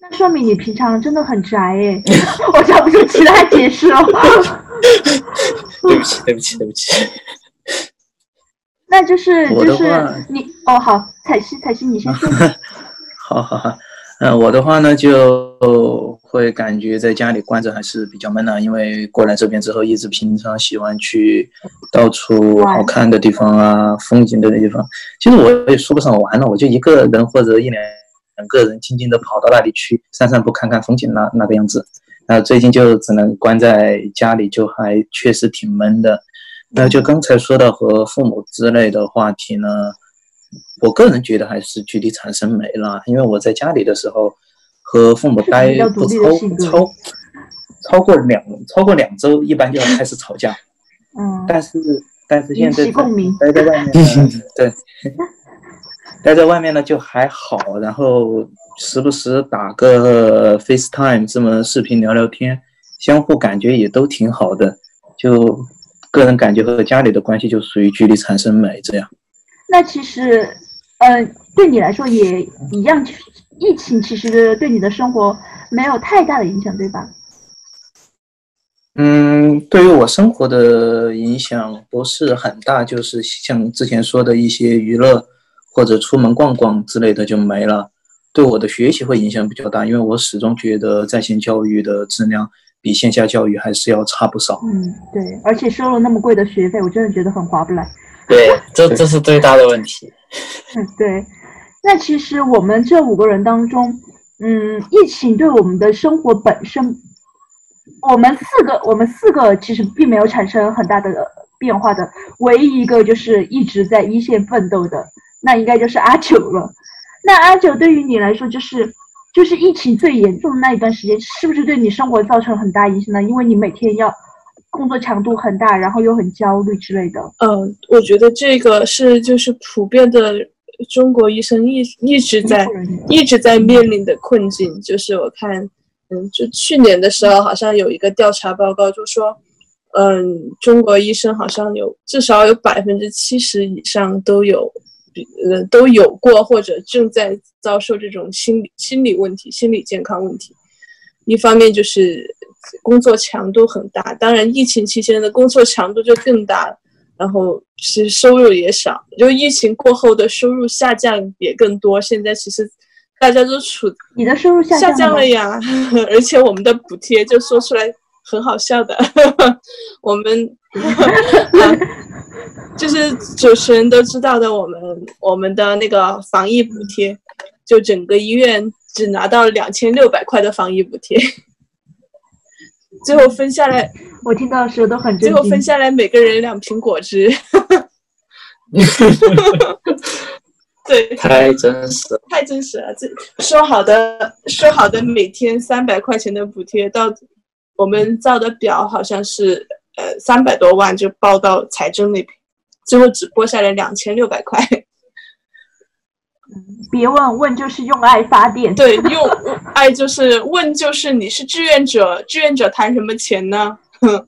那说明你平常真的很宅哎，我找不出其他解释哦。(laughs) 对不起，对不起，对不起。(laughs) 那就是就是你哦，好，彩西，彩西，你先说。好 (laughs) 好好，嗯，我的话呢，就会感觉在家里关着还是比较闷的，因为过来这边之后，一直平常喜欢去到处好看的地方啊，风景的地方。其实我也说不上玩了，我就一个人或者一两。两个人静静的跑到那里去散散步、看看风景，那那个样子。那最近就只能关在家里，就还确实挺闷的。那就刚才说到和父母之类的话题呢，我个人觉得还是距离产生美了。因为我在家里的时候和父母待不超超超过两超过两周，一般就要开始吵架。嗯。但是但是现在待在外面，(laughs) 对。待在外面呢就还好，然后时不时打个 FaceTime 这么视频聊聊天，相互感觉也都挺好的。就个人感觉和家里的关系就属于距离产生美这样。那其实，呃，对你来说也一样，疫情其实对你的生活没有太大的影响，对吧？嗯，对于我生活的影响不是很大，就是像之前说的一些娱乐或者出门逛逛之类的就没了。对我的学习会影响比较大，因为我始终觉得在线教育的质量比线下教育还是要差不少。嗯，对，而且收了那么贵的学费，我真的觉得很划不来。(laughs) 对，(laughs) 这这是最大的问题。嗯，对。那其实我们这五个人当中，嗯，疫情对我们的生活本身，我们四个，我们四个其实并没有产生很大的变化的，唯一一个就是一直在一线奋斗的，那应该就是阿九了。那阿九对于你来说，就是就是疫情最严重的那一段时间，是不是对你生活造成很大影响呢？因为你每天要工作强度很大，然后又很焦虑之类的。嗯，我觉得这个是就是普遍的中国医生一一直在一直在面临的困境。就是我看，嗯，就去年的时候好像有一个调查报告，就说，嗯，中国医生好像有至少有百分之七十以上都有。呃，都有过或者正在遭受这种心理心理问题、心理健康问题。一方面就是工作强度很大，当然疫情期间的工作强度就更大，然后是收入也少，就疫情过后的收入下降也更多。现在其实大家都处你的收入下降了呀，(laughs) 而且我们的补贴就说出来很好笑的，(laughs) 我们。(laughs) 就是主持人都知道的，我们我们的那个防疫补贴，就整个医院只拿到两千六百块的防疫补贴，(laughs) 最后分下来，我听到的时候都很最后分下来每个人两瓶果汁，(laughs) 对，太真实，太真实了。这说好的说好的每天三百块钱的补贴，到我们造的表好像是呃三百多万就报到财政那边。最后只拨下来两千六百块。别问问就是用爱发电。对，用爱就是问就是你是志愿者，志愿者谈什么钱呢？哼。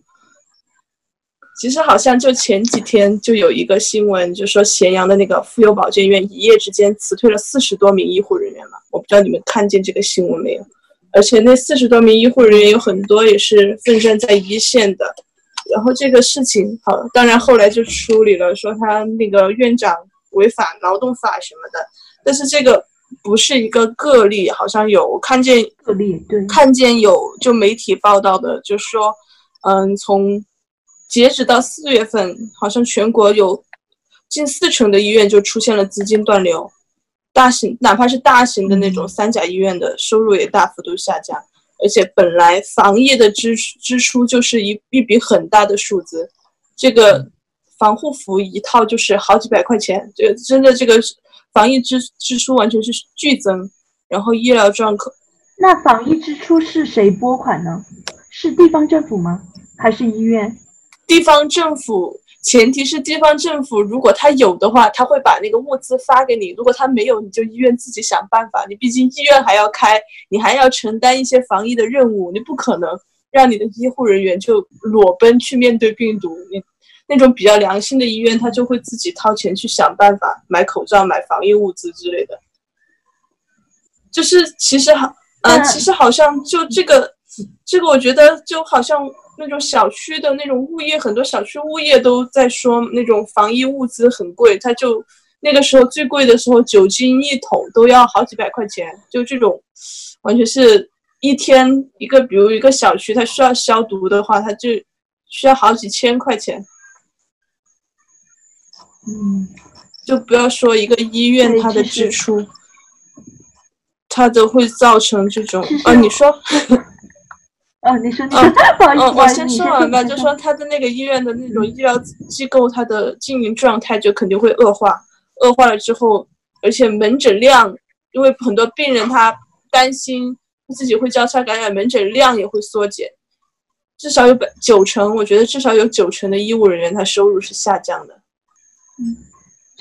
其实好像就前几天就有一个新闻，就说咸阳的那个妇幼保健院一夜之间辞退了四十多名医护人员嘛。我不知道你们看见这个新闻没有？而且那四十多名医护人员有很多也是奋战在一线的。然后这个事情好，当然后来就处理了，说他那个院长违反劳动法什么的。但是这个不是一个个例，好像有看见个例，对，看见有就媒体报道的，就说，嗯，从截止到四月份，好像全国有近四成的医院就出现了资金断流，大型哪怕是大型的那种三甲医院的收入也大幅度下降。而且本来防疫的支支出就是一一笔很大的数字，这个防护服一套就是好几百块钱，这真的这个防疫支支出完全是剧增，然后医疗状况。那防疫支出是谁拨款呢？是地方政府吗？还是医院？地方政府。前提是地方政府，如果他有的话，他会把那个物资发给你；如果他没有，你就医院自己想办法。你毕竟医院还要开，你还要承担一些防疫的任务，你不可能让你的医护人员就裸奔去面对病毒。你那种比较良心的医院，他就会自己掏钱去想办法买口罩、买防疫物资之类的。就是其实好，呃，其实好像就这个，这个我觉得就好像。那种小区的那种物业，很多小区物业都在说那种防疫物资很贵，他就那个时候最贵的时候，酒精一桶都要好几百块钱，就这种，完全是一天一个，比如一个小区，它需要消毒的话，它就需要好几千块钱。嗯，就不要说一个医院它的支出，它都会造成这种啊，你说。(laughs) 哦，你说，嗯嗯，我先说完吧。就说他的那个医院的那种医疗机构，它的经营状态就肯定会恶化。恶化了之后，而且门诊量，因为很多病人他担心自己会交叉感染，门诊量也会缩减。至少有百九成，我觉得至少有九成的医务人员他收入是下降的。嗯，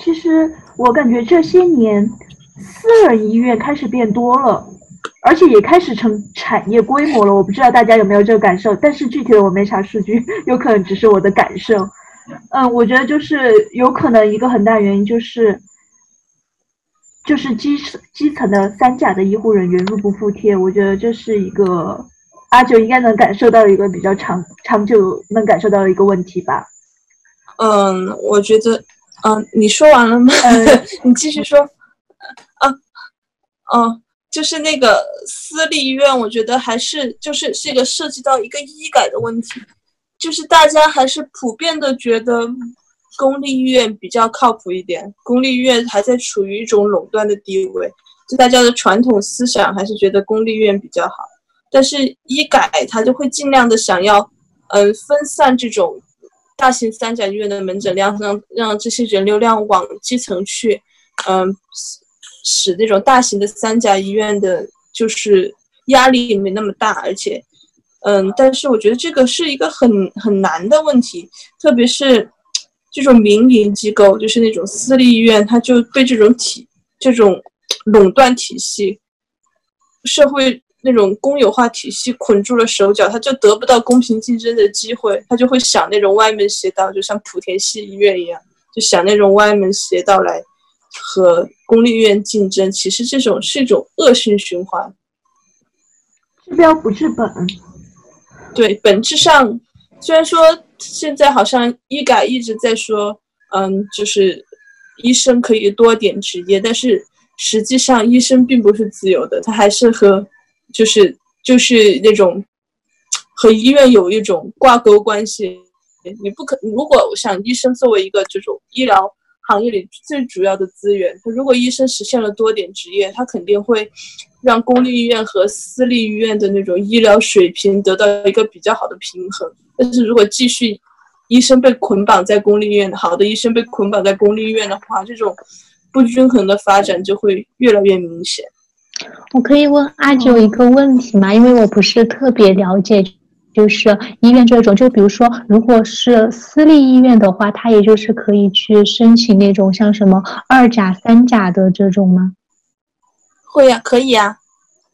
其实我感觉这些年私人医院开始变多了。而且也开始成产业规模了，我不知道大家有没有这个感受，但是具体的我没查数据，(laughs) 有可能只是我的感受。嗯，我觉得就是有可能一个很大原因就是，就是基基层的三甲的医护人员入不敷贴，我觉得这是一个阿九应该能感受到一个比较长长久能感受到的一个问题吧。嗯，我觉得，嗯，你说完了吗？(laughs) 你继续说。啊，哦，就是那个私立医院，我觉得还是就是是一个涉及到一个医改的问题，就是大家还是普遍的觉得。公立医院比较靠谱一点，公立医院还在处于一种垄断的地位，就大家的传统思想还是觉得公立医院比较好。但是医改它就会尽量的想要，嗯，分散这种大型三甲医院的门诊量，让让这些人流量往基层去，嗯，使那种大型的三甲医院的就是压力也没那么大，而且，嗯，但是我觉得这个是一个很很难的问题，特别是。这种民营机构就是那种私立医院，它就被这种体、这种垄断体系、社会那种公有化体系捆住了手脚，它就得不到公平竞争的机会，它就会想那种歪门邪道，就像莆田系医院一样，就想那种歪门邪道来和公立医院竞争。其实这种是一种恶性循环，治标不治本。对，本质上虽然说。现在好像医改一直在说，嗯，就是医生可以多点执业，但是实际上医生并不是自由的，他还是和，就是就是那种和医院有一种挂钩关系。你不可，如果我想医生作为一个这种医疗行业里最主要的资源，如果医生实现了多点执业，他肯定会让公立医院和私立医院的那种医疗水平得到一个比较好的平衡。但是如果继续医生被捆绑在公立医院，好的医生被捆绑在公立医院的话，这种不均衡的发展就会越来越明显。我可以问阿九一个问题吗？因为我不是特别了解，就是医院这种，就比如说，如果是私立医院的话，它也就是可以去申请那种像什么二甲、三甲的这种吗？会呀，可以呀。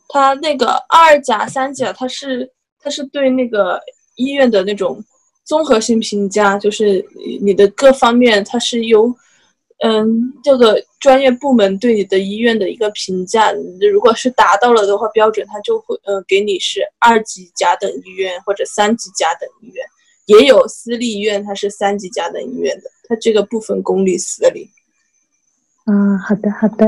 他那个二甲、三甲，它是它是对那个。医院的那种综合性评价，就是你的各方面，它是由，嗯，这个专业部门对你的医院的一个评价，如果是达到了的话，标准他就会，呃，给你是二级甲等医院或者三级甲等医院，也有私立医院它是三级甲等医院的，它这个部分公立私立。嗯，好的，好的。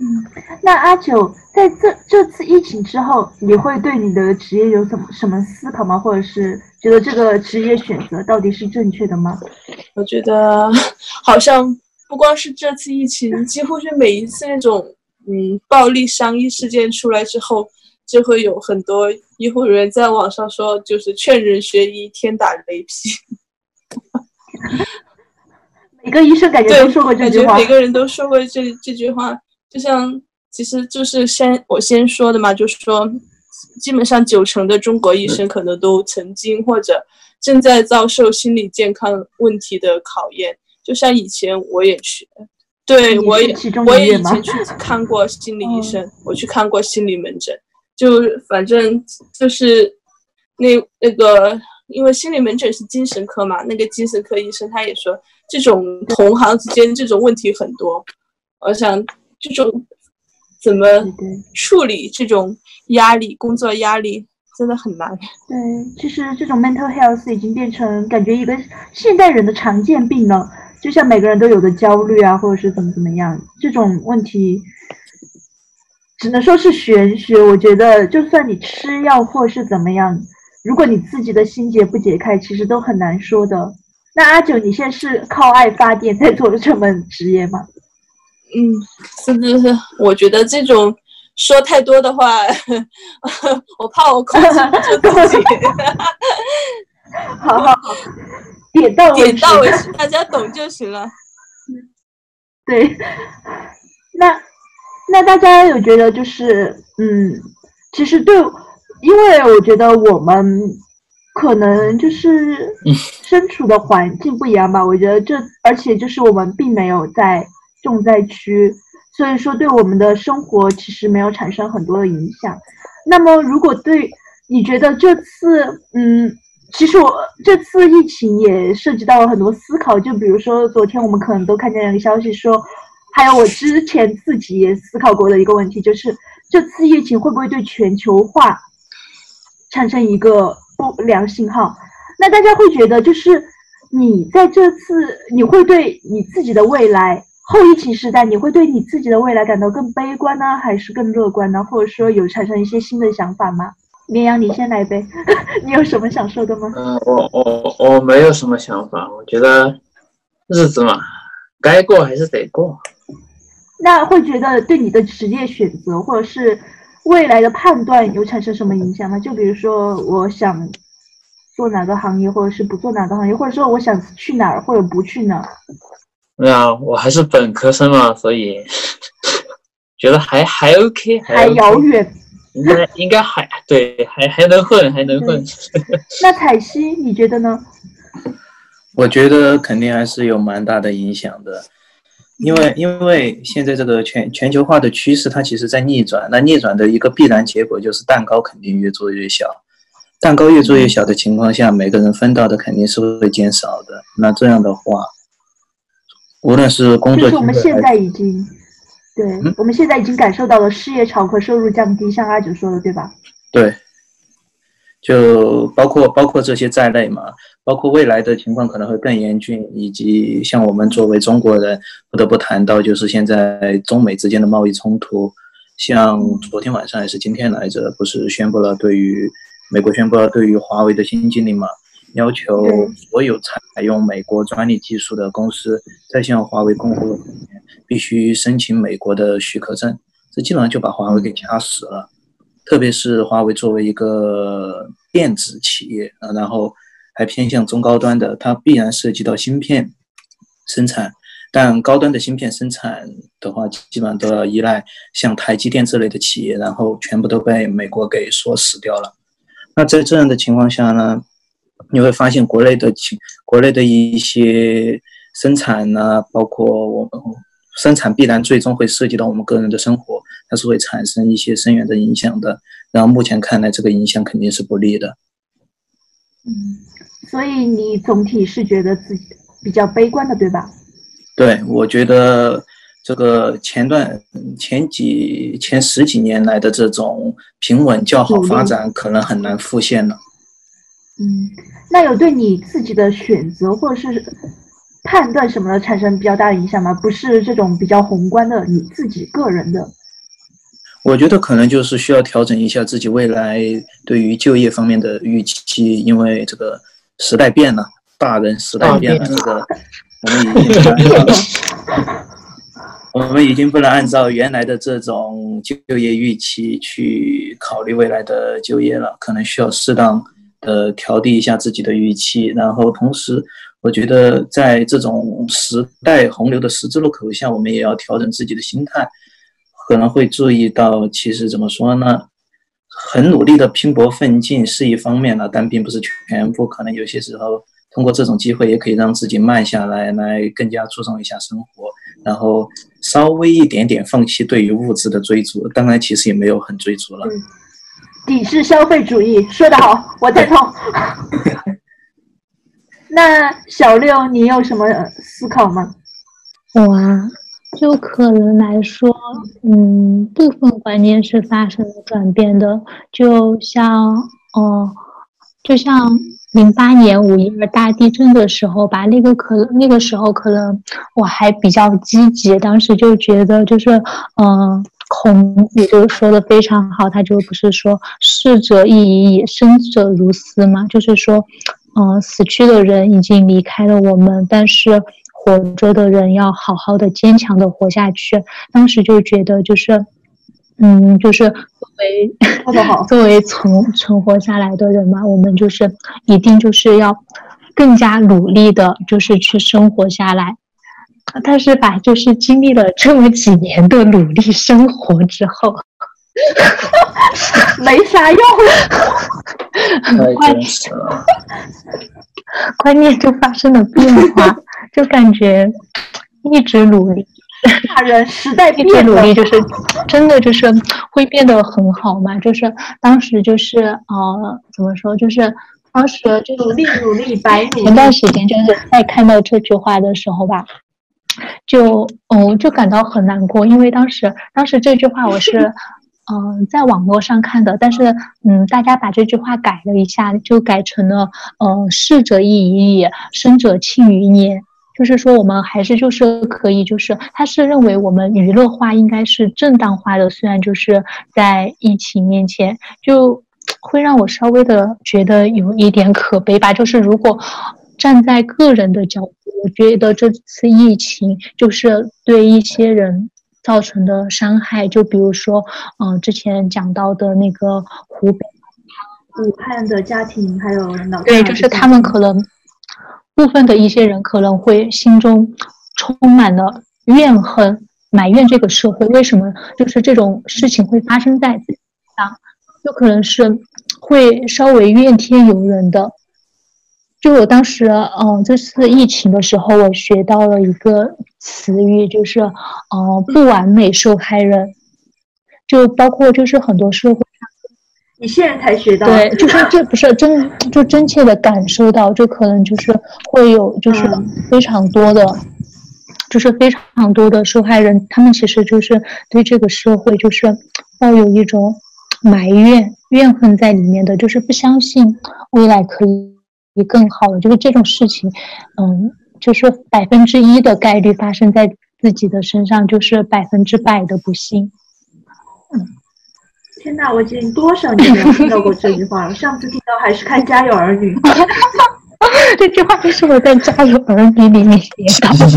嗯，那阿九在这这次疫情之后，你会对你的职业有什么什么思考吗？或者是觉得这个职业选择到底是正确的吗？我觉得 (laughs) 好像不光是这次疫情，几乎是每一次那种嗯暴力伤医事件出来之后，就会有很多医护人员在网上说，就是劝人学医，天打雷劈。(laughs) 每个医生感觉都说过这句话，每个人都说过这这句话。就像，其实就是先我先说的嘛，就是说，基本上九成的中国医生可能都曾经或者正在遭受心理健康问题的考验。就像以前我也去，对我也我也以前去看过心理医生，我去看过心理门诊，就反正就是那那个，因为心理门诊是精神科嘛，那个精神科医生他也说，这种同行之间这种问题很多，我想。这种怎么处理这种压力？工作压力真的很难。对，其实这种 mental health 已经变成感觉一个现代人的常见病了。就像每个人都有的焦虑啊，或者是怎么怎么样，这种问题只能说是玄学。我觉得，就算你吃药或是怎么样，如果你自己的心结不解开，其实都很难说的。那阿九，你现在是靠爱发电在做的这门职业吗？嗯，是是是，我觉得这种说太多的话，(laughs) 我怕我控制不住自己。好好好，点到点到为止，大家懂就行了。(laughs) 对，那那大家有觉得就是，嗯，其实对，因为我觉得我们可能就是身处的环境不一样吧。我觉得这，而且就是我们并没有在。重灾区，所以说对我们的生活其实没有产生很多的影响。那么，如果对你觉得这次，嗯，其实我这次疫情也涉及到了很多思考。就比如说，昨天我们可能都看见一个消息说，还有我之前自己也思考过的一个问题，就是这次疫情会不会对全球化产生一个不良信号？那大家会觉得，就是你在这次，你会对你自己的未来后疫情时代，你会对你自己的未来感到更悲观呢，还是更乐观呢？或者说有产生一些新的想法吗？绵阳，你先来呗，(laughs) 你有什么想说的吗？嗯，我我我没有什么想法，我觉得日子嘛，该过还是得过。那会觉得对你的职业选择或者是未来的判断有产生什么影响吗？就比如说，我想做哪个行业，或者是不做哪个行业，或者说我想去哪儿或者不去哪儿。对啊，我还是本科生嘛，所以 (laughs) 觉得还还 OK，还遥远。应该应该还对，还还能混，还能混。那彩西，你觉得呢？我觉得肯定还是有蛮大的影响的，因为因为现在这个全全球化的趋势，它其实在逆转。那逆转的一个必然结果就是蛋糕肯定越做越小，蛋糕越做越小的情况下，每个人分到的肯定是会减少的。那这样的话，无论是工作，就是我们现在已经。对，我们现在已经感受到了失业潮和收入降低，像阿九说的，对吧？对，就包括包括这些在内嘛，包括未来的情况可能会更严峻，以及像我们作为中国人，不得不谈到就是现在中美之间的贸易冲突，像昨天晚上还是今天来着，不是宣布了对于美国宣布了对于华为的新禁令嘛？要求所有采用美国专利技术的公司在向华为供货必须申请美国的许可证，这基本上就把华为给掐死了。特别是华为作为一个电子企业啊，然后还偏向中高端的，它必然涉及到芯片生产。但高端的芯片生产的话，基本上都要依赖像台积电这类的企业，然后全部都被美国给锁死掉了。那在这样的情况下呢？你会发现，国内的情，国内的一些生产呢，包括我们生产，必然最终会涉及到我们个人的生活，它是会产生一些深远的影响的。然后目前看来，这个影响肯定是不利的。嗯，所以你总体是觉得自己比较悲观的，对吧？对，我觉得这个前段前几前十几年来的这种平稳较好发展，可能很难复现了。嗯，那有对你自己的选择或者是判断什么的产生比较大的影响吗？不是这种比较宏观的，你自己个人的。我觉得可能就是需要调整一下自己未来对于就业方面的预期，因为这个时代变了，大人时代变了，这个 (laughs) 我们已经 (laughs) 我们已经不能按照原来的这种就业预期去考虑未来的就业了，可能需要适当。呃，调低一下自己的预期，然后同时，我觉得在这种时代洪流的十字路口下，我们也要调整自己的心态，可能会注意到，其实怎么说呢，很努力的拼搏奋进是一方面了，但并不是全部，可能有些时候通过这种机会，也可以让自己慢下来，来更加注重一下生活，然后稍微一点点放弃对于物质的追逐，当然其实也没有很追逐了。抵制消费主义，说得好，我赞同。(laughs) 那小六，你有什么思考吗？我啊，就可能来说，嗯，部分观念是发生了转变的。就像，哦，就像零八年五一二大地震的时候吧，那个可能那个时候可能我还比较积极，当时就觉得就是，嗯。孔子就说的非常好，他就不是说逝者已矣，生者如斯吗？就是说，嗯，死去的人已经离开了我们，但是活着的人要好好的、坚强的活下去。当时就觉得，就是，嗯，就是作为 (laughs) 作为存存活下来的人嘛，我们就是一定就是要更加努力的，就是去生活下来。但是吧，就是经历了这么几年的努力生活之后，没啥用，观观念就发生了变化，就感觉一直努力，大人时代一直努力，就是真的就是会变得很好嘛。就是当时就是呃，怎么说？就是当时就努力努力白努。前段时间就是在看到这句话的时候吧。就嗯就感到很难过，因为当时当时这句话我是嗯 (laughs) 在网络上看的，但是嗯大家把这句话改了一下，就改成了嗯逝者已矣，生者庆余年。就是说，我们还是就是可以，就是他是认为我们娱乐化应该是正当化的，虽然就是在疫情面前，就会让我稍微的觉得有一点可悲吧。就是如果站在个人的角度，我觉得这次疫情就是对一些人造成的伤害，就比如说，嗯，之前讲到的那个湖北、武汉的家庭，还有老对，就是他们可能。部分的一些人可能会心中充满了怨恨，埋怨这个社会为什么就是这种事情会发生在自己身上，就可能是会稍微怨天尤人的。就我当时，嗯，这次疫情的时候，我学到了一个词语，就是，嗯，不完美受害人，就包括就是很多社会。你现在才学到，对，就是这不是真就真切的感受到，就可能就是会有就是非常多的，就是非常多的受害人，他们其实就是对这个社会就是抱有一种埋怨怨恨在里面的，就是不相信未来可以更好的，就是这种事情，嗯，就是百分之一的概率发生在自己的身上，就是百分之百的不幸，嗯。天呐，我已经多少年没有听到过这句话了。上次听到还是看《家有儿女》，(laughs) 这句话就是我在《家有儿女》里面学到的。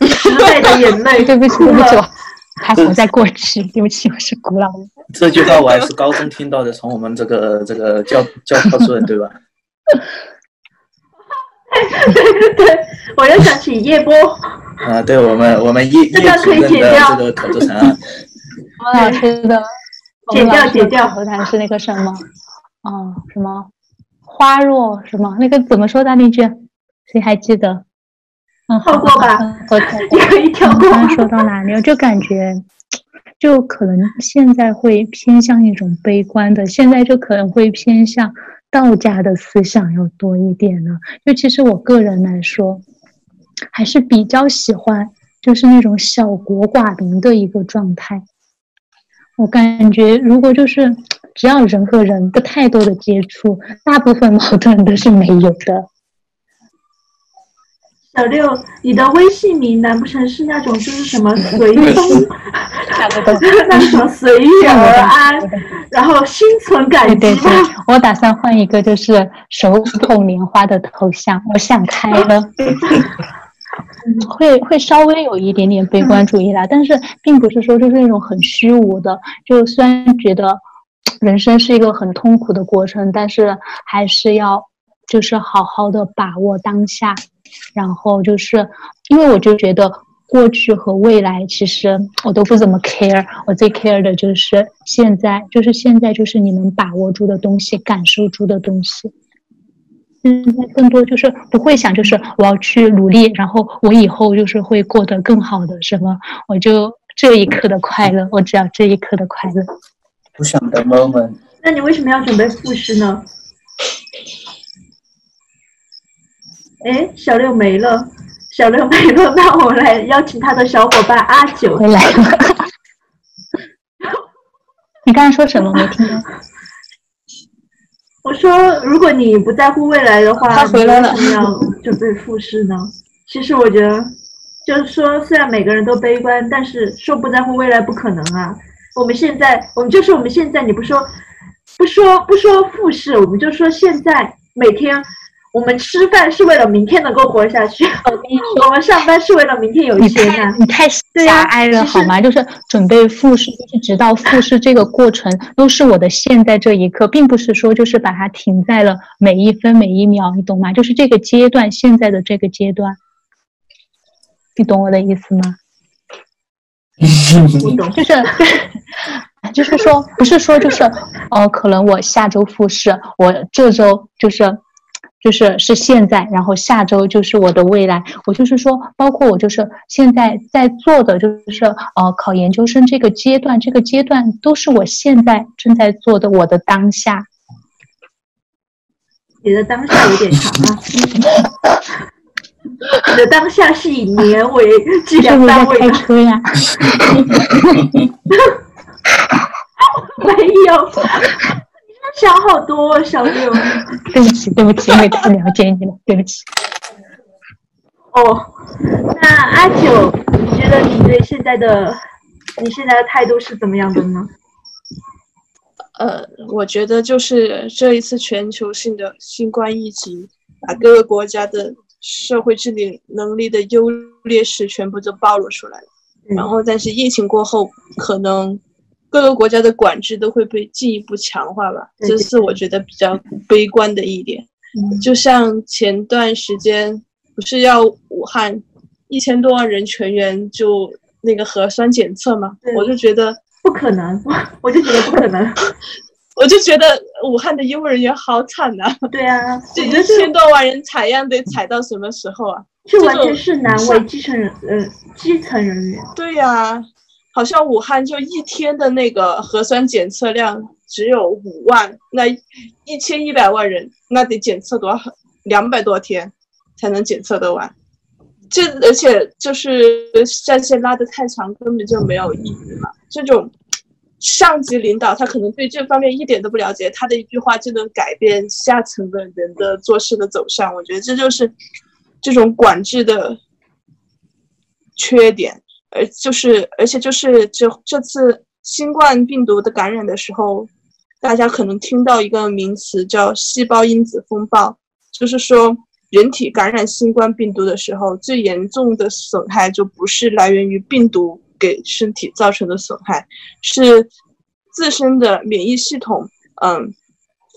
(laughs) 时代的眼泪，(laughs) 对不起，对不起，还活在过去。对不起，我是古老的。这句话我还是高中听到的，从我们这个这个教教科书对吧？对 (laughs) 对对，我又想起叶波。啊，对我们我们叶叶主任的这个口头禅啊。(laughs) (laughs) 王老师的剪掉剪掉，口头禅是那个什么？哦，什么花若什么？那个怎么说的那句？谁还记得？嗯，跳过吧，你可以跳过。(laughs) 说到哪里？就感觉，就可能现在会偏向一种悲观的，现在就可能会偏向道家的思想要多一点了。就其实我个人来说，还是比较喜欢，就是那种小国寡民的一个状态。我感觉，如果就是只要人和人不太多的接触，大部分矛盾都是没有的。小六，你的微信名难不成是那种就是什么随风，(laughs) 那什么随遇而安，然后心存感激吗？我打算换一个就是手捧莲花的头像，我想开了。会会稍微有一点点悲观主义啦，但是并不是说就是那种很虚无的。就虽然觉得人生是一个很痛苦的过程，但是还是要就是好好的把握当下。然后就是因为我就觉得过去和未来其实我都不怎么 care，我最 care 的就是现在，就是现在就是你能把握住的东西，感受住的东西。现在更多就是不会想，就是我要去努力，然后我以后就是会过得更好的，什么？我就这一刻的快乐，我只要这一刻的快乐。不想的 moment。那你为什么要准备复试呢？哎，小六没了，小六没了，那我们来邀请他的小伙伴阿九回来了。你刚才说什么？没听到。(laughs) 我说，如果你不在乎未来的话，他回来了，为什么要准备复试呢？其实我觉得，就是说，虽然每个人都悲观，但是说不在乎未来不可能啊。我们现在，我们就是我们现在，你不说，不说，不说复试，我们就说现在每天。我们吃饭是为了明天能够活下去。我跟你说，我们上班是为了明天有一些你太狭隘了好吗？就是准备复试，就是直到复试这个过程都是我的现在这一刻，并不是说就是把它停在了每一分每一秒，你懂吗？就是这个阶段，现在的这个阶段，你懂我的意思吗？(laughs) 不懂，就是就是说，不是说就是呃，可能我下周复试，我这周就是。就是是现在，然后下周就是我的未来。我就是说，包括我就是现在在做的，就是呃考研究生这个阶段，这个阶段都是我现在正在做的我的当下。你的当下有点长啊。你的当下是以年为计量单位开车呀？(laughs) 没有，想好多，小六。对不起，对不起，因为太了解你了，对不起。哦，那阿九，你觉得你对现在的你现在的态度是怎么样的呢？呃，我觉得就是这一次全球性的新冠疫情，把各个国家的社会治理能力的优劣势全部都暴露出来了。然后，但是疫情过后，可能各个国家的管制都会被进一步强化吧。这是我觉得比较悲观的一点。就像前段时间不是要武汉一千多万人全员就那个核酸检测嘛，我就觉得。不可能，我就觉得不可能，我就觉得 (laughs) 武汉的医务人员好惨呐。(laughs) 对啊，这一千多万人采样得采到什么时候啊？这完全是难为基层人，呃，基层人员。对呀，好像武汉就一天的那个核酸检测量只有五万，那一千一百万人，那得检测多少？两百多天才能检测得完。这而且就是战线拉得太长，根本就没有意义嘛。这种上级领导他可能对这方面一点都不了解，他的一句话就能改变下层的人的做事的走向。我觉得这就是这种管制的缺点，而就是而且就是这这次新冠病毒的感染的时候，大家可能听到一个名词叫细胞因子风暴，就是说。人体感染新冠病毒的时候，最严重的损害就不是来源于病毒给身体造成的损害，是自身的免疫系统，嗯，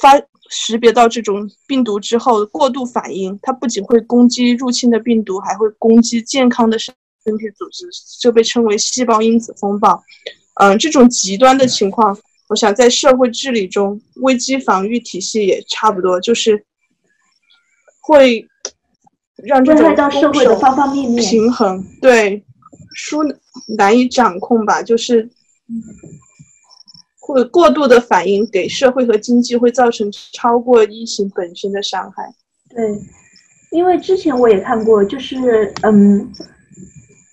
发识别到这种病毒之后过度反应，它不仅会攻击入侵的病毒，还会攻击健康的身身体组织，就被称为细胞因子风暴。嗯，这种极端的情况，我想在社会治理中，危机防御体系也差不多，就是。会让这种社会的方方面面平衡对疏难以掌控吧，就是会过度的反应给社会和经济会造成超过疫情本身的伤害。对，因为之前我也看过，就是嗯，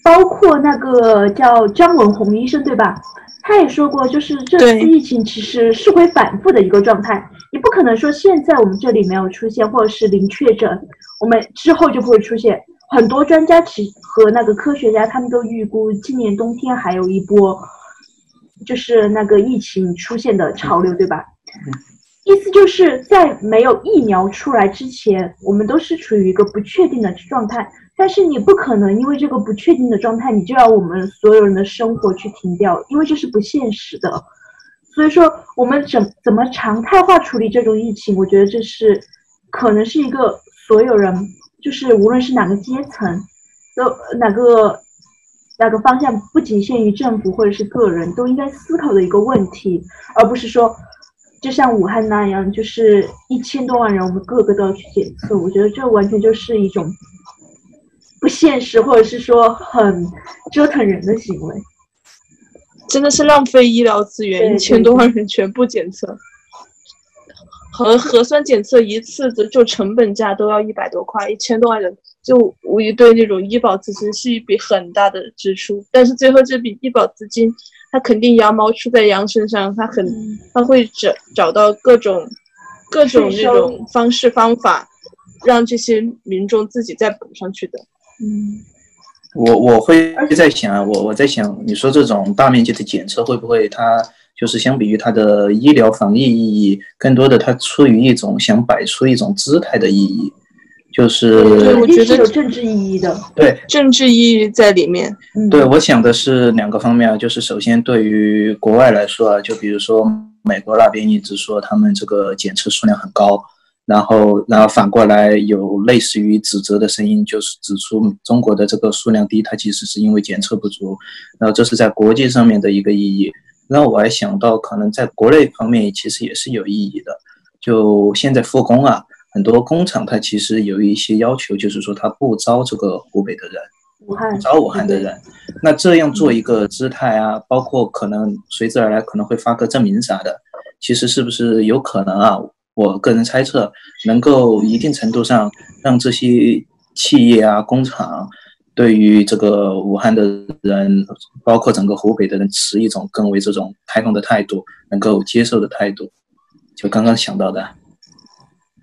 包括那个叫张文宏医生对吧？他也说过，就是这次疫情其实是会反复的一个状态。你不可能说现在我们这里没有出现，或者是零确诊，我们之后就不会出现。很多专家其和那个科学家他们都预估，今年冬天还有一波，就是那个疫情出现的潮流，对吧？意思就是在没有疫苗出来之前，我们都是处于一个不确定的状态。但是你不可能因为这个不确定的状态，你就要我们所有人的生活去停掉，因为这是不现实的。所以说，我们怎怎么常态化处理这种疫情？我觉得这是可能是一个所有人，就是无论是哪个阶层，都哪个哪个方向，不仅限于政府或者是个人，都应该思考的一个问题，而不是说就像武汉那样，就是一千多万人，我们个个都要去检测。我觉得这完全就是一种不现实，或者是说很折腾人的行为。真的是浪费医疗资源，一千多万人全部检测，核核酸检测一次的就成本价都要一百多块，一千多万人就无疑对那种医保资金是一笔很大的支出。但是最后这笔医保资金，它肯定羊毛出在羊身上，它很它会找找到各种各种那种方式方法，让这些民众自己再补上去的。嗯。我我会在想，我我在想，你说这种大面积的检测会不会它就是相比于它的医疗防疫意义，更多的它出于一种想摆出一种姿态的意义，就是我觉得有政治意义的，对政治意义在里面。对，我想的是两个方面啊，就是首先对于国外来说啊，就比如说美国那边一直说他们这个检测数量很高。然后，然后反过来有类似于指责的声音，就是指出中国的这个数量低，它其实是因为检测不足。然后这是在国际上面的一个意义。然后我还想到，可能在国内方面其实也是有意义的。就现在复工啊，很多工厂它其实有一些要求，就是说它不招这个湖北的人，武汉招武汉的人。那这样做一个姿态啊，包括可能随之而来可能会发个证明啥的，其实是不是有可能啊？我个人猜测，能够一定程度上让这些企业啊、工厂对于这个武汉的人，包括整个湖北的人，持一种更为这种开放的态度，能够接受的态度。就刚刚想到的。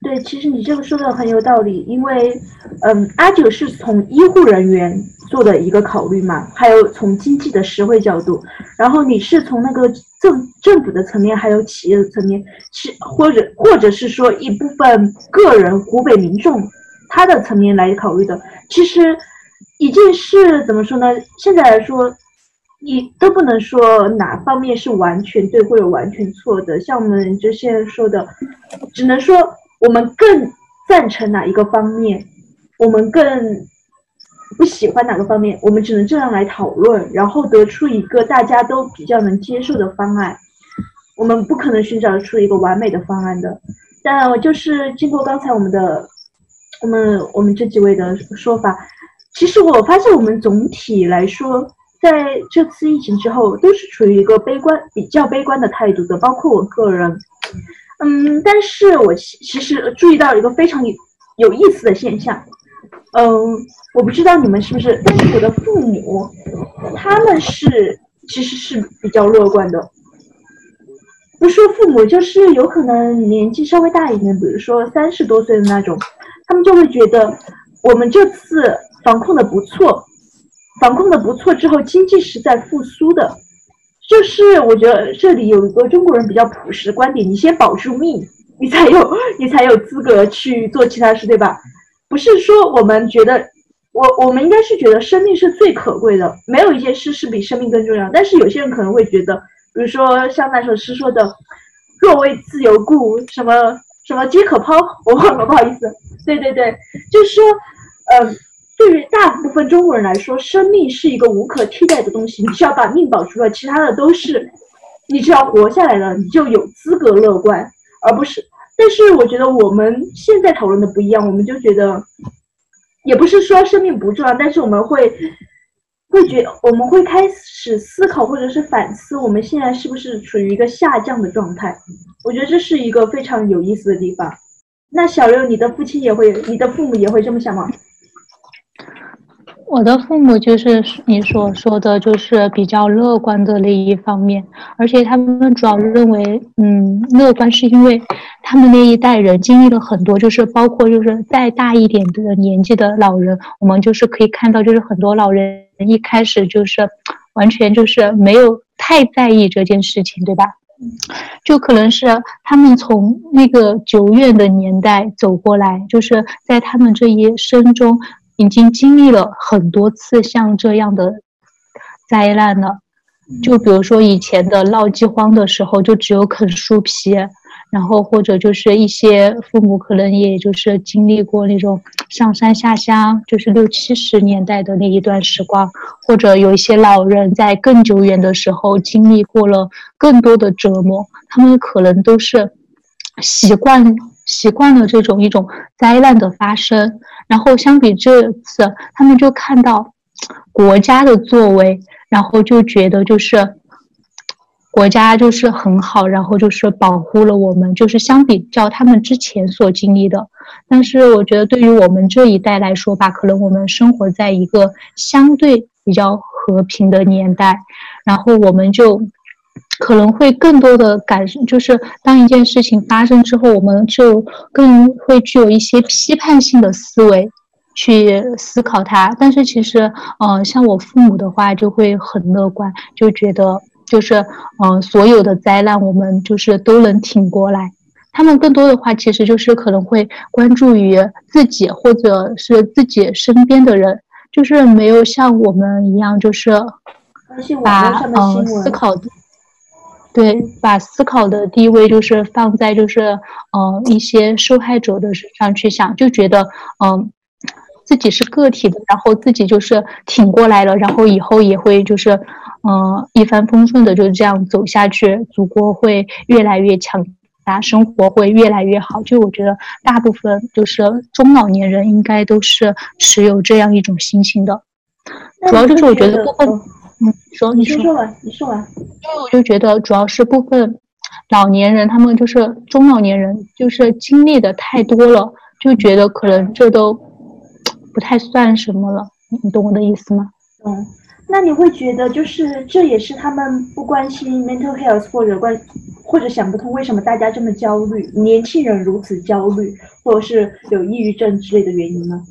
对，其实你这个说的很有道理，因为，嗯，阿九是从医护人员做的一个考虑嘛，还有从经济的实惠角度，然后你是从那个政政府的层面，还有企业的层面，是或者或者是说一部分个人湖北民众他的层面来考虑的。其实一件事怎么说呢？现在来说，你都不能说哪方面是完全对或者完全错的，像我们就现在说的，只能说。我们更赞成哪一个方面，我们更不喜欢哪个方面，我们只能这样来讨论，然后得出一个大家都比较能接受的方案。我们不可能寻找出一个完美的方案的。但我就是经过刚才我们的，我们我们这几位的说法，其实我发现我们总体来说，在这次疫情之后，都是处于一个悲观、比较悲观的态度的，包括我个人。嗯，但是我其其实注意到一个非常有有意思的现象，嗯，我不知道你们是不是，但是我的父母，他们是其实是比较乐观的，不说父母，就是有可能年纪稍微大一点，比如说三十多岁的那种，他们就会觉得我们这次防控的不错，防控的不错之后，经济是在复苏的。就是我觉得这里有一个中国人比较朴实的观点：你先保住命，你才有你才有资格去做其他事，对吧？不是说我们觉得我我们应该是觉得生命是最可贵的，没有一件事是比生命更重要。但是有些人可能会觉得，比如说像那首诗说的“若为自由故，什么什么皆可抛”，我忘了，不好意思。对对对，就是说，嗯。对于大部分中国人来说，生命是一个无可替代的东西。你只要把命保住了，其他的都是，你只要活下来了，你就有资格乐观，而不是。但是我觉得我们现在讨论的不一样，我们就觉得，也不是说生命不重要，但是我们会会觉，我们会开始思考或者是反思，我们现在是不是处于一个下降的状态？我觉得这是一个非常有意思的地方。那小六，你的父亲也会，你的父母也会这么想吗？我的父母就是你所说的，就是比较乐观的那一方面，而且他们主要认为，嗯，乐观是因为他们那一代人经历了很多，就是包括就是再大一点的年纪的老人，我们就是可以看到，就是很多老人一开始就是完全就是没有太在意这件事情，对吧？就可能是他们从那个久远的年代走过来，就是在他们这一生中。已经经历了很多次像这样的灾难了，就比如说以前的闹饥荒的时候，就只有啃树皮，然后或者就是一些父母可能也就是经历过那种上山下乡，就是六七十年代的那一段时光，或者有一些老人在更久远的时候经历过了更多的折磨，他们可能都是习惯习惯了这种一种灾难的发生。然后相比这次，他们就看到国家的作为，然后就觉得就是国家就是很好，然后就是保护了我们，就是相比较他们之前所经历的。但是我觉得对于我们这一代来说吧，可能我们生活在一个相对比较和平的年代，然后我们就。可能会更多的感受，就是当一件事情发生之后，我们就更会具有一些批判性的思维去思考它。但是其实，嗯，像我父母的话，就会很乐观，就觉得就是，嗯，所有的灾难我们就是都能挺过来。他们更多的话，其实就是可能会关注于自己或者是自己身边的人，就是没有像我们一样，就是把嗯思考。对，把思考的地位就是放在就是嗯一些受害者的身上去想，就觉得嗯自己是个体的，然后自己就是挺过来了，然后以后也会就是嗯一帆风顺的就这样走下去，祖国会越来越强大，生活会越来越好。就我觉得大部分就是中老年人应该都是持有这样一种心情的，主要就是我觉得部分。嗯，说你说完，你说完。因为我就觉得，主要是部分老年人，他们就是中老年人，就是经历的太多了，就觉得可能这都不太算什么了。你你懂我的意思吗？嗯，那你会觉得就是这也是他们不关心 mental health 或者关或者想不通为什么大家这么焦虑，年轻人如此焦虑，或者是有抑郁症之类的原因吗？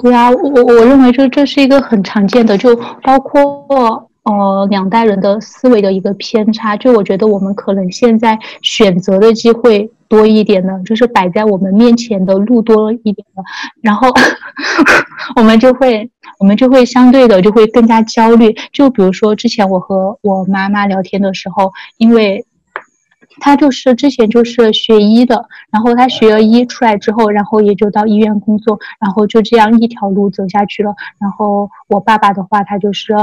对啊，我我认为这这是一个很常见的，就包括。呃，两代人的思维的一个偏差，就我觉得我们可能现在选择的机会多一点的，就是摆在我们面前的路多一点的，然后 (laughs) 我们就会，我们就会相对的就会更加焦虑。就比如说之前我和我妈妈聊天的时候，因为他就是之前就是学医的，然后他学了医出来之后，然后也就到医院工作，然后就这样一条路走下去了。然后我爸爸的话，他就是。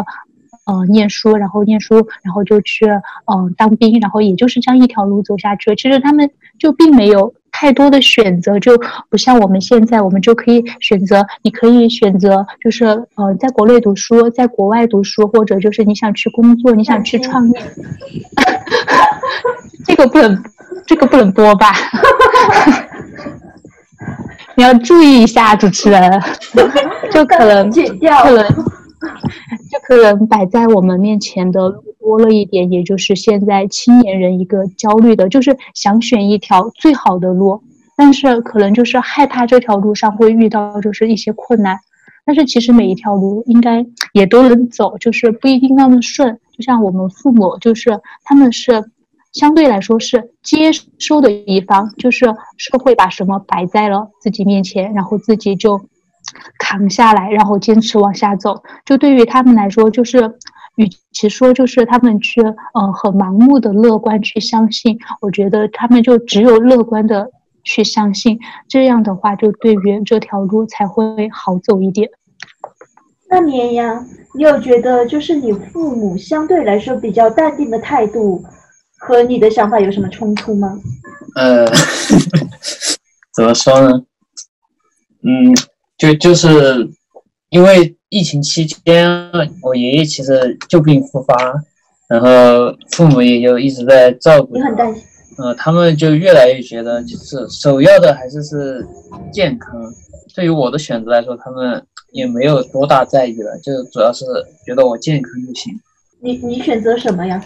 嗯，念书，然后念书，然后就去嗯当兵，然后也就是这样一条路走下去。其实他们就并没有太多的选择，就不像我们现在，我们就可以选择，你可以选择，就是呃在国内读书，在国外读书，或者就是你想去工作，你想去创业。(laughs) 这个不能，这个不能播吧？(laughs) 你要注意一下，主持人，就可能可能。就可能摆在我们面前的路多了一点，也就是现在青年人一个焦虑的，就是想选一条最好的路，但是可能就是害怕这条路上会遇到就是一些困难。但是其实每一条路应该也都能走，就是不一定那么顺。就像我们父母，就是他们是相对来说是接收的一方，就是社会把什么摆在了自己面前，然后自己就。扛下来，然后坚持往下走。就对于他们来说，就是与其说就是他们去呃很盲目的乐观去相信，我觉得他们就只有乐观的去相信，这样的话就对于这条路才会好走一点。那绵羊，你有觉得就是你父母相对来说比较淡定的态度和你的想法有什么冲突吗？呃，(laughs) 怎么说呢？嗯。就就是因为疫情期间，我爷爷其实旧病复发，然后父母也就一直在照顾。你很担心。呃，他们就越来越觉得，就是首要的还是是健康。对于我的选择来说，他们也没有多大在意了，就主要是觉得我健康就行。你你选择什么呀？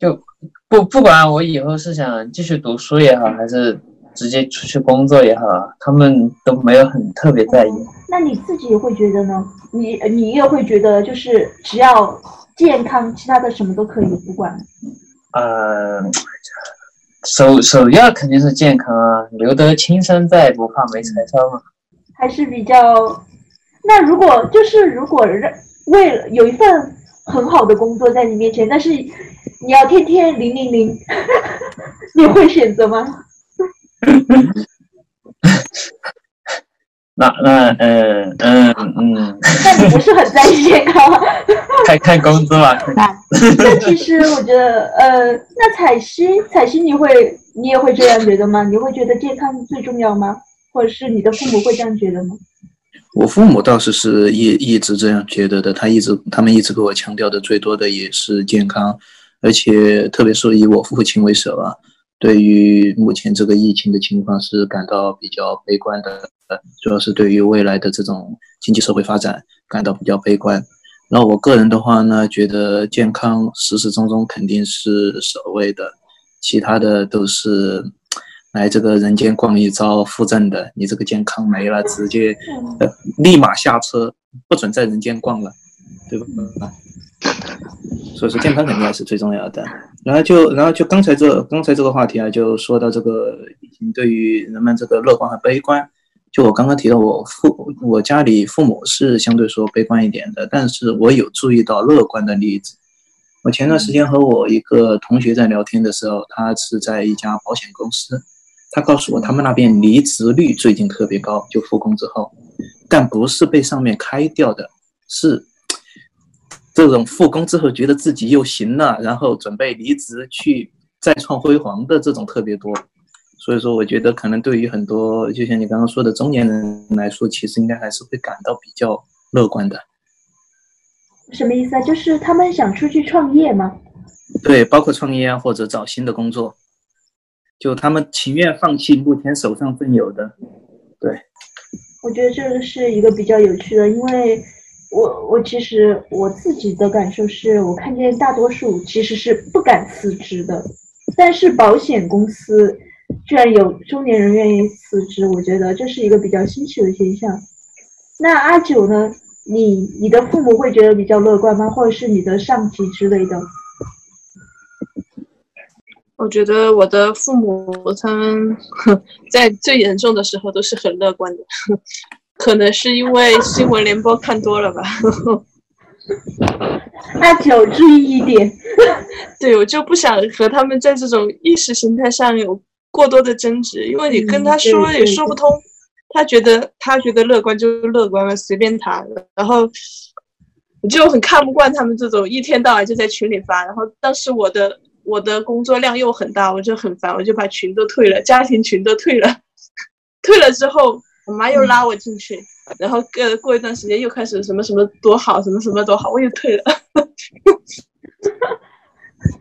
就不不管我以后是想继续读书也好，还是。直接出去工作也好，他们都没有很特别在意。那你自己会觉得呢？你你也会觉得就是只要健康，其他的什么都可以不管。呃，首首要肯定是健康啊，留得青山在，不怕没柴烧嘛。还是比较。那如果就是如果为了有一份很好的工作在你面前，但是你要天天零零零，(laughs) 你会选择吗？(laughs) 那那嗯嗯嗯，(laughs) 那你不是很在意健康？(laughs) 看看工资嘛。(laughs) 那其实我觉得，呃，那彩西彩西，你会你也会这样觉得吗？你会觉得健康最重要吗？或者是你的父母会这样觉得吗？我父母倒是是一一直这样觉得的，他一直他们一直给我强调的最多的也是健康，而且特别是以我父亲为首啊。对于目前这个疫情的情况是感到比较悲观的，主要是对于未来的这种经济社会发展感到比较悲观。然后我个人的话呢，觉得健康始始终终肯定是首位的，其他的都是来这个人间逛一遭附赠的。你这个健康没了，直接呃立马下车，不准在人间逛了，对吧？所以说健康肯定还是最重要的。然后就然后就刚才这刚才这个话题啊，就说到这个疫情对于人们这个乐观和悲观。就我刚刚提到，我父我家里父母是相对说悲观一点的，但是我有注意到乐观的例子。我前段时间和我一个同学在聊天的时候，他是在一家保险公司，他告诉我他们那边离职率最近特别高，就复工之后，但不是被上面开掉的，是。这种复工之后觉得自己又行了，然后准备离职去再创辉煌的这种特别多，所以说我觉得可能对于很多就像你刚刚说的中年人来说，其实应该还是会感到比较乐观的。什么意思啊？就是他们想出去创业吗？对，包括创业啊，或者找新的工作，就他们情愿放弃目前手上正有的，对，我觉得这个是一个比较有趣的，因为我我其实我自己的感受是我看见大多数其实是不敢辞职的，但是保险公司居然有中年人愿意辞职，我觉得这是一个比较新奇的现象。那阿九呢？你你的父母会觉得比较乐观吗？或者是你的上级之类的？我觉得我的父母他们 (laughs) 在最严重的时候都是很乐观的，可能是因为新闻联播看多了吧。阿九，注意一点。(laughs) 对，我就不想和他们在这种意识形态上有过多的争执，因为你跟他说也说不通。他觉得他觉得乐观就乐观了，随便他。然后我就很看不惯他们这种一天到晚就在群里发。然后当时我的我的工作量又很大，我就很烦，我就把群都退了，家庭群都退了。退了之后，我妈又拉我进去，然后过过一段时间又开始什么什么多好，什么什么多好，我又退了。(laughs)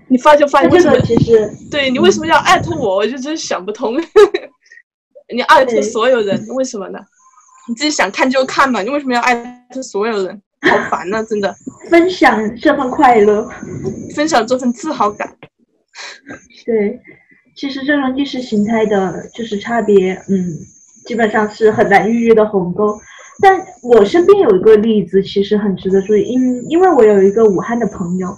你发就发，为什么？其实对你为什么要艾特我？我就真想不通。(laughs) 你艾特所有人，为什么呢？你自己想看就看嘛，你为什么要艾特所有人？好烦呐，真的。(laughs) 分享这份快乐，分享这份自豪感。对，其实这种意识形态的就是差别，嗯，基本上是很难逾越的鸿沟。但我身边有一个例子，其实很值得注意，因因为我有一个武汉的朋友，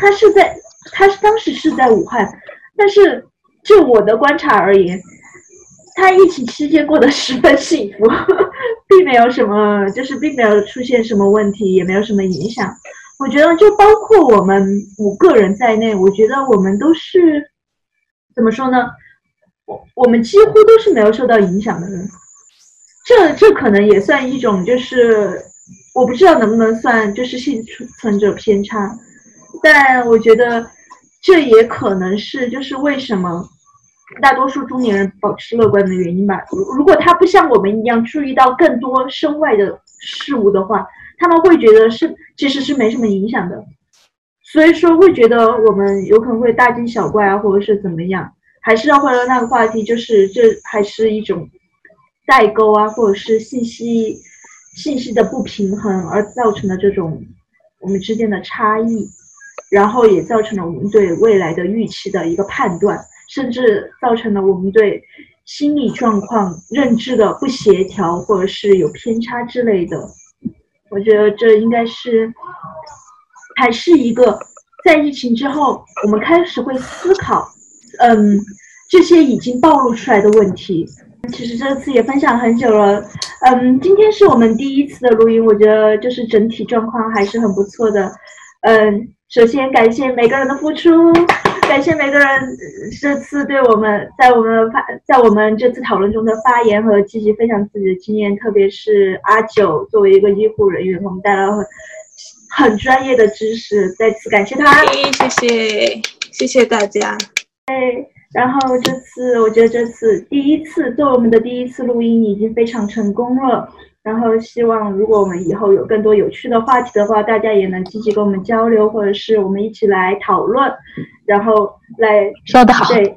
他是在，他是当时是在武汉，但是就我的观察而言。他疫情期间过得十分幸福，(laughs) 并没有什么，就是并没有出现什么问题，也没有什么影响。我觉得，就包括我们五个人在内，我觉得我们都是怎么说呢？我们几乎都是没有受到影响的人。这这可能也算一种，就是我不知道能不能算，就是幸存者偏差。但我觉得这也可能是，就是为什么。大多数中年人保持乐观的原因吧。如如果他不像我们一样注意到更多身外的事物的话，他们会觉得是其实是没什么影响的。所以说会觉得我们有可能会大惊小怪啊，或者是怎么样。还是要回到那个话题，就是这还是一种代沟啊，或者是信息信息的不平衡而造成的这种我们之间的差异，然后也造成了我们对未来的预期的一个判断。甚至造成了我们对心理状况认知的不协调，或者是有偏差之类的。我觉得这应该是还是一个在疫情之后，我们开始会思考，嗯，这些已经暴露出来的问题。其实这次也分享很久了，嗯，今天是我们第一次的录音，我觉得就是整体状况还是很不错的。嗯，首先感谢每个人的付出。感谢每个人这次对我们在我们发在我们这次讨论中的发言和积极分享自己的经验，特别是阿九作为一个医护人员，我们带来了很专业的知识，再次感谢他。谢谢，谢谢大家。对，然后这次我觉得这次第一次做我们的第一次录音已经非常成功了。然后希望，如果我们以后有更多有趣的话题的话，大家也能积极跟我们交流，或者是我们一起来讨论，然后来说得好，对，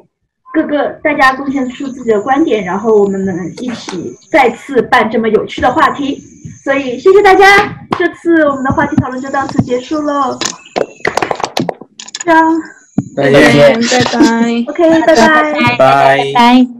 各个大家贡献出自己的观点，然后我们能一起再次办这么有趣的话题。所以谢谢大家，这次我们的话题讨论就到此结束了。这样，再见，拜拜。OK，拜拜，拜拜。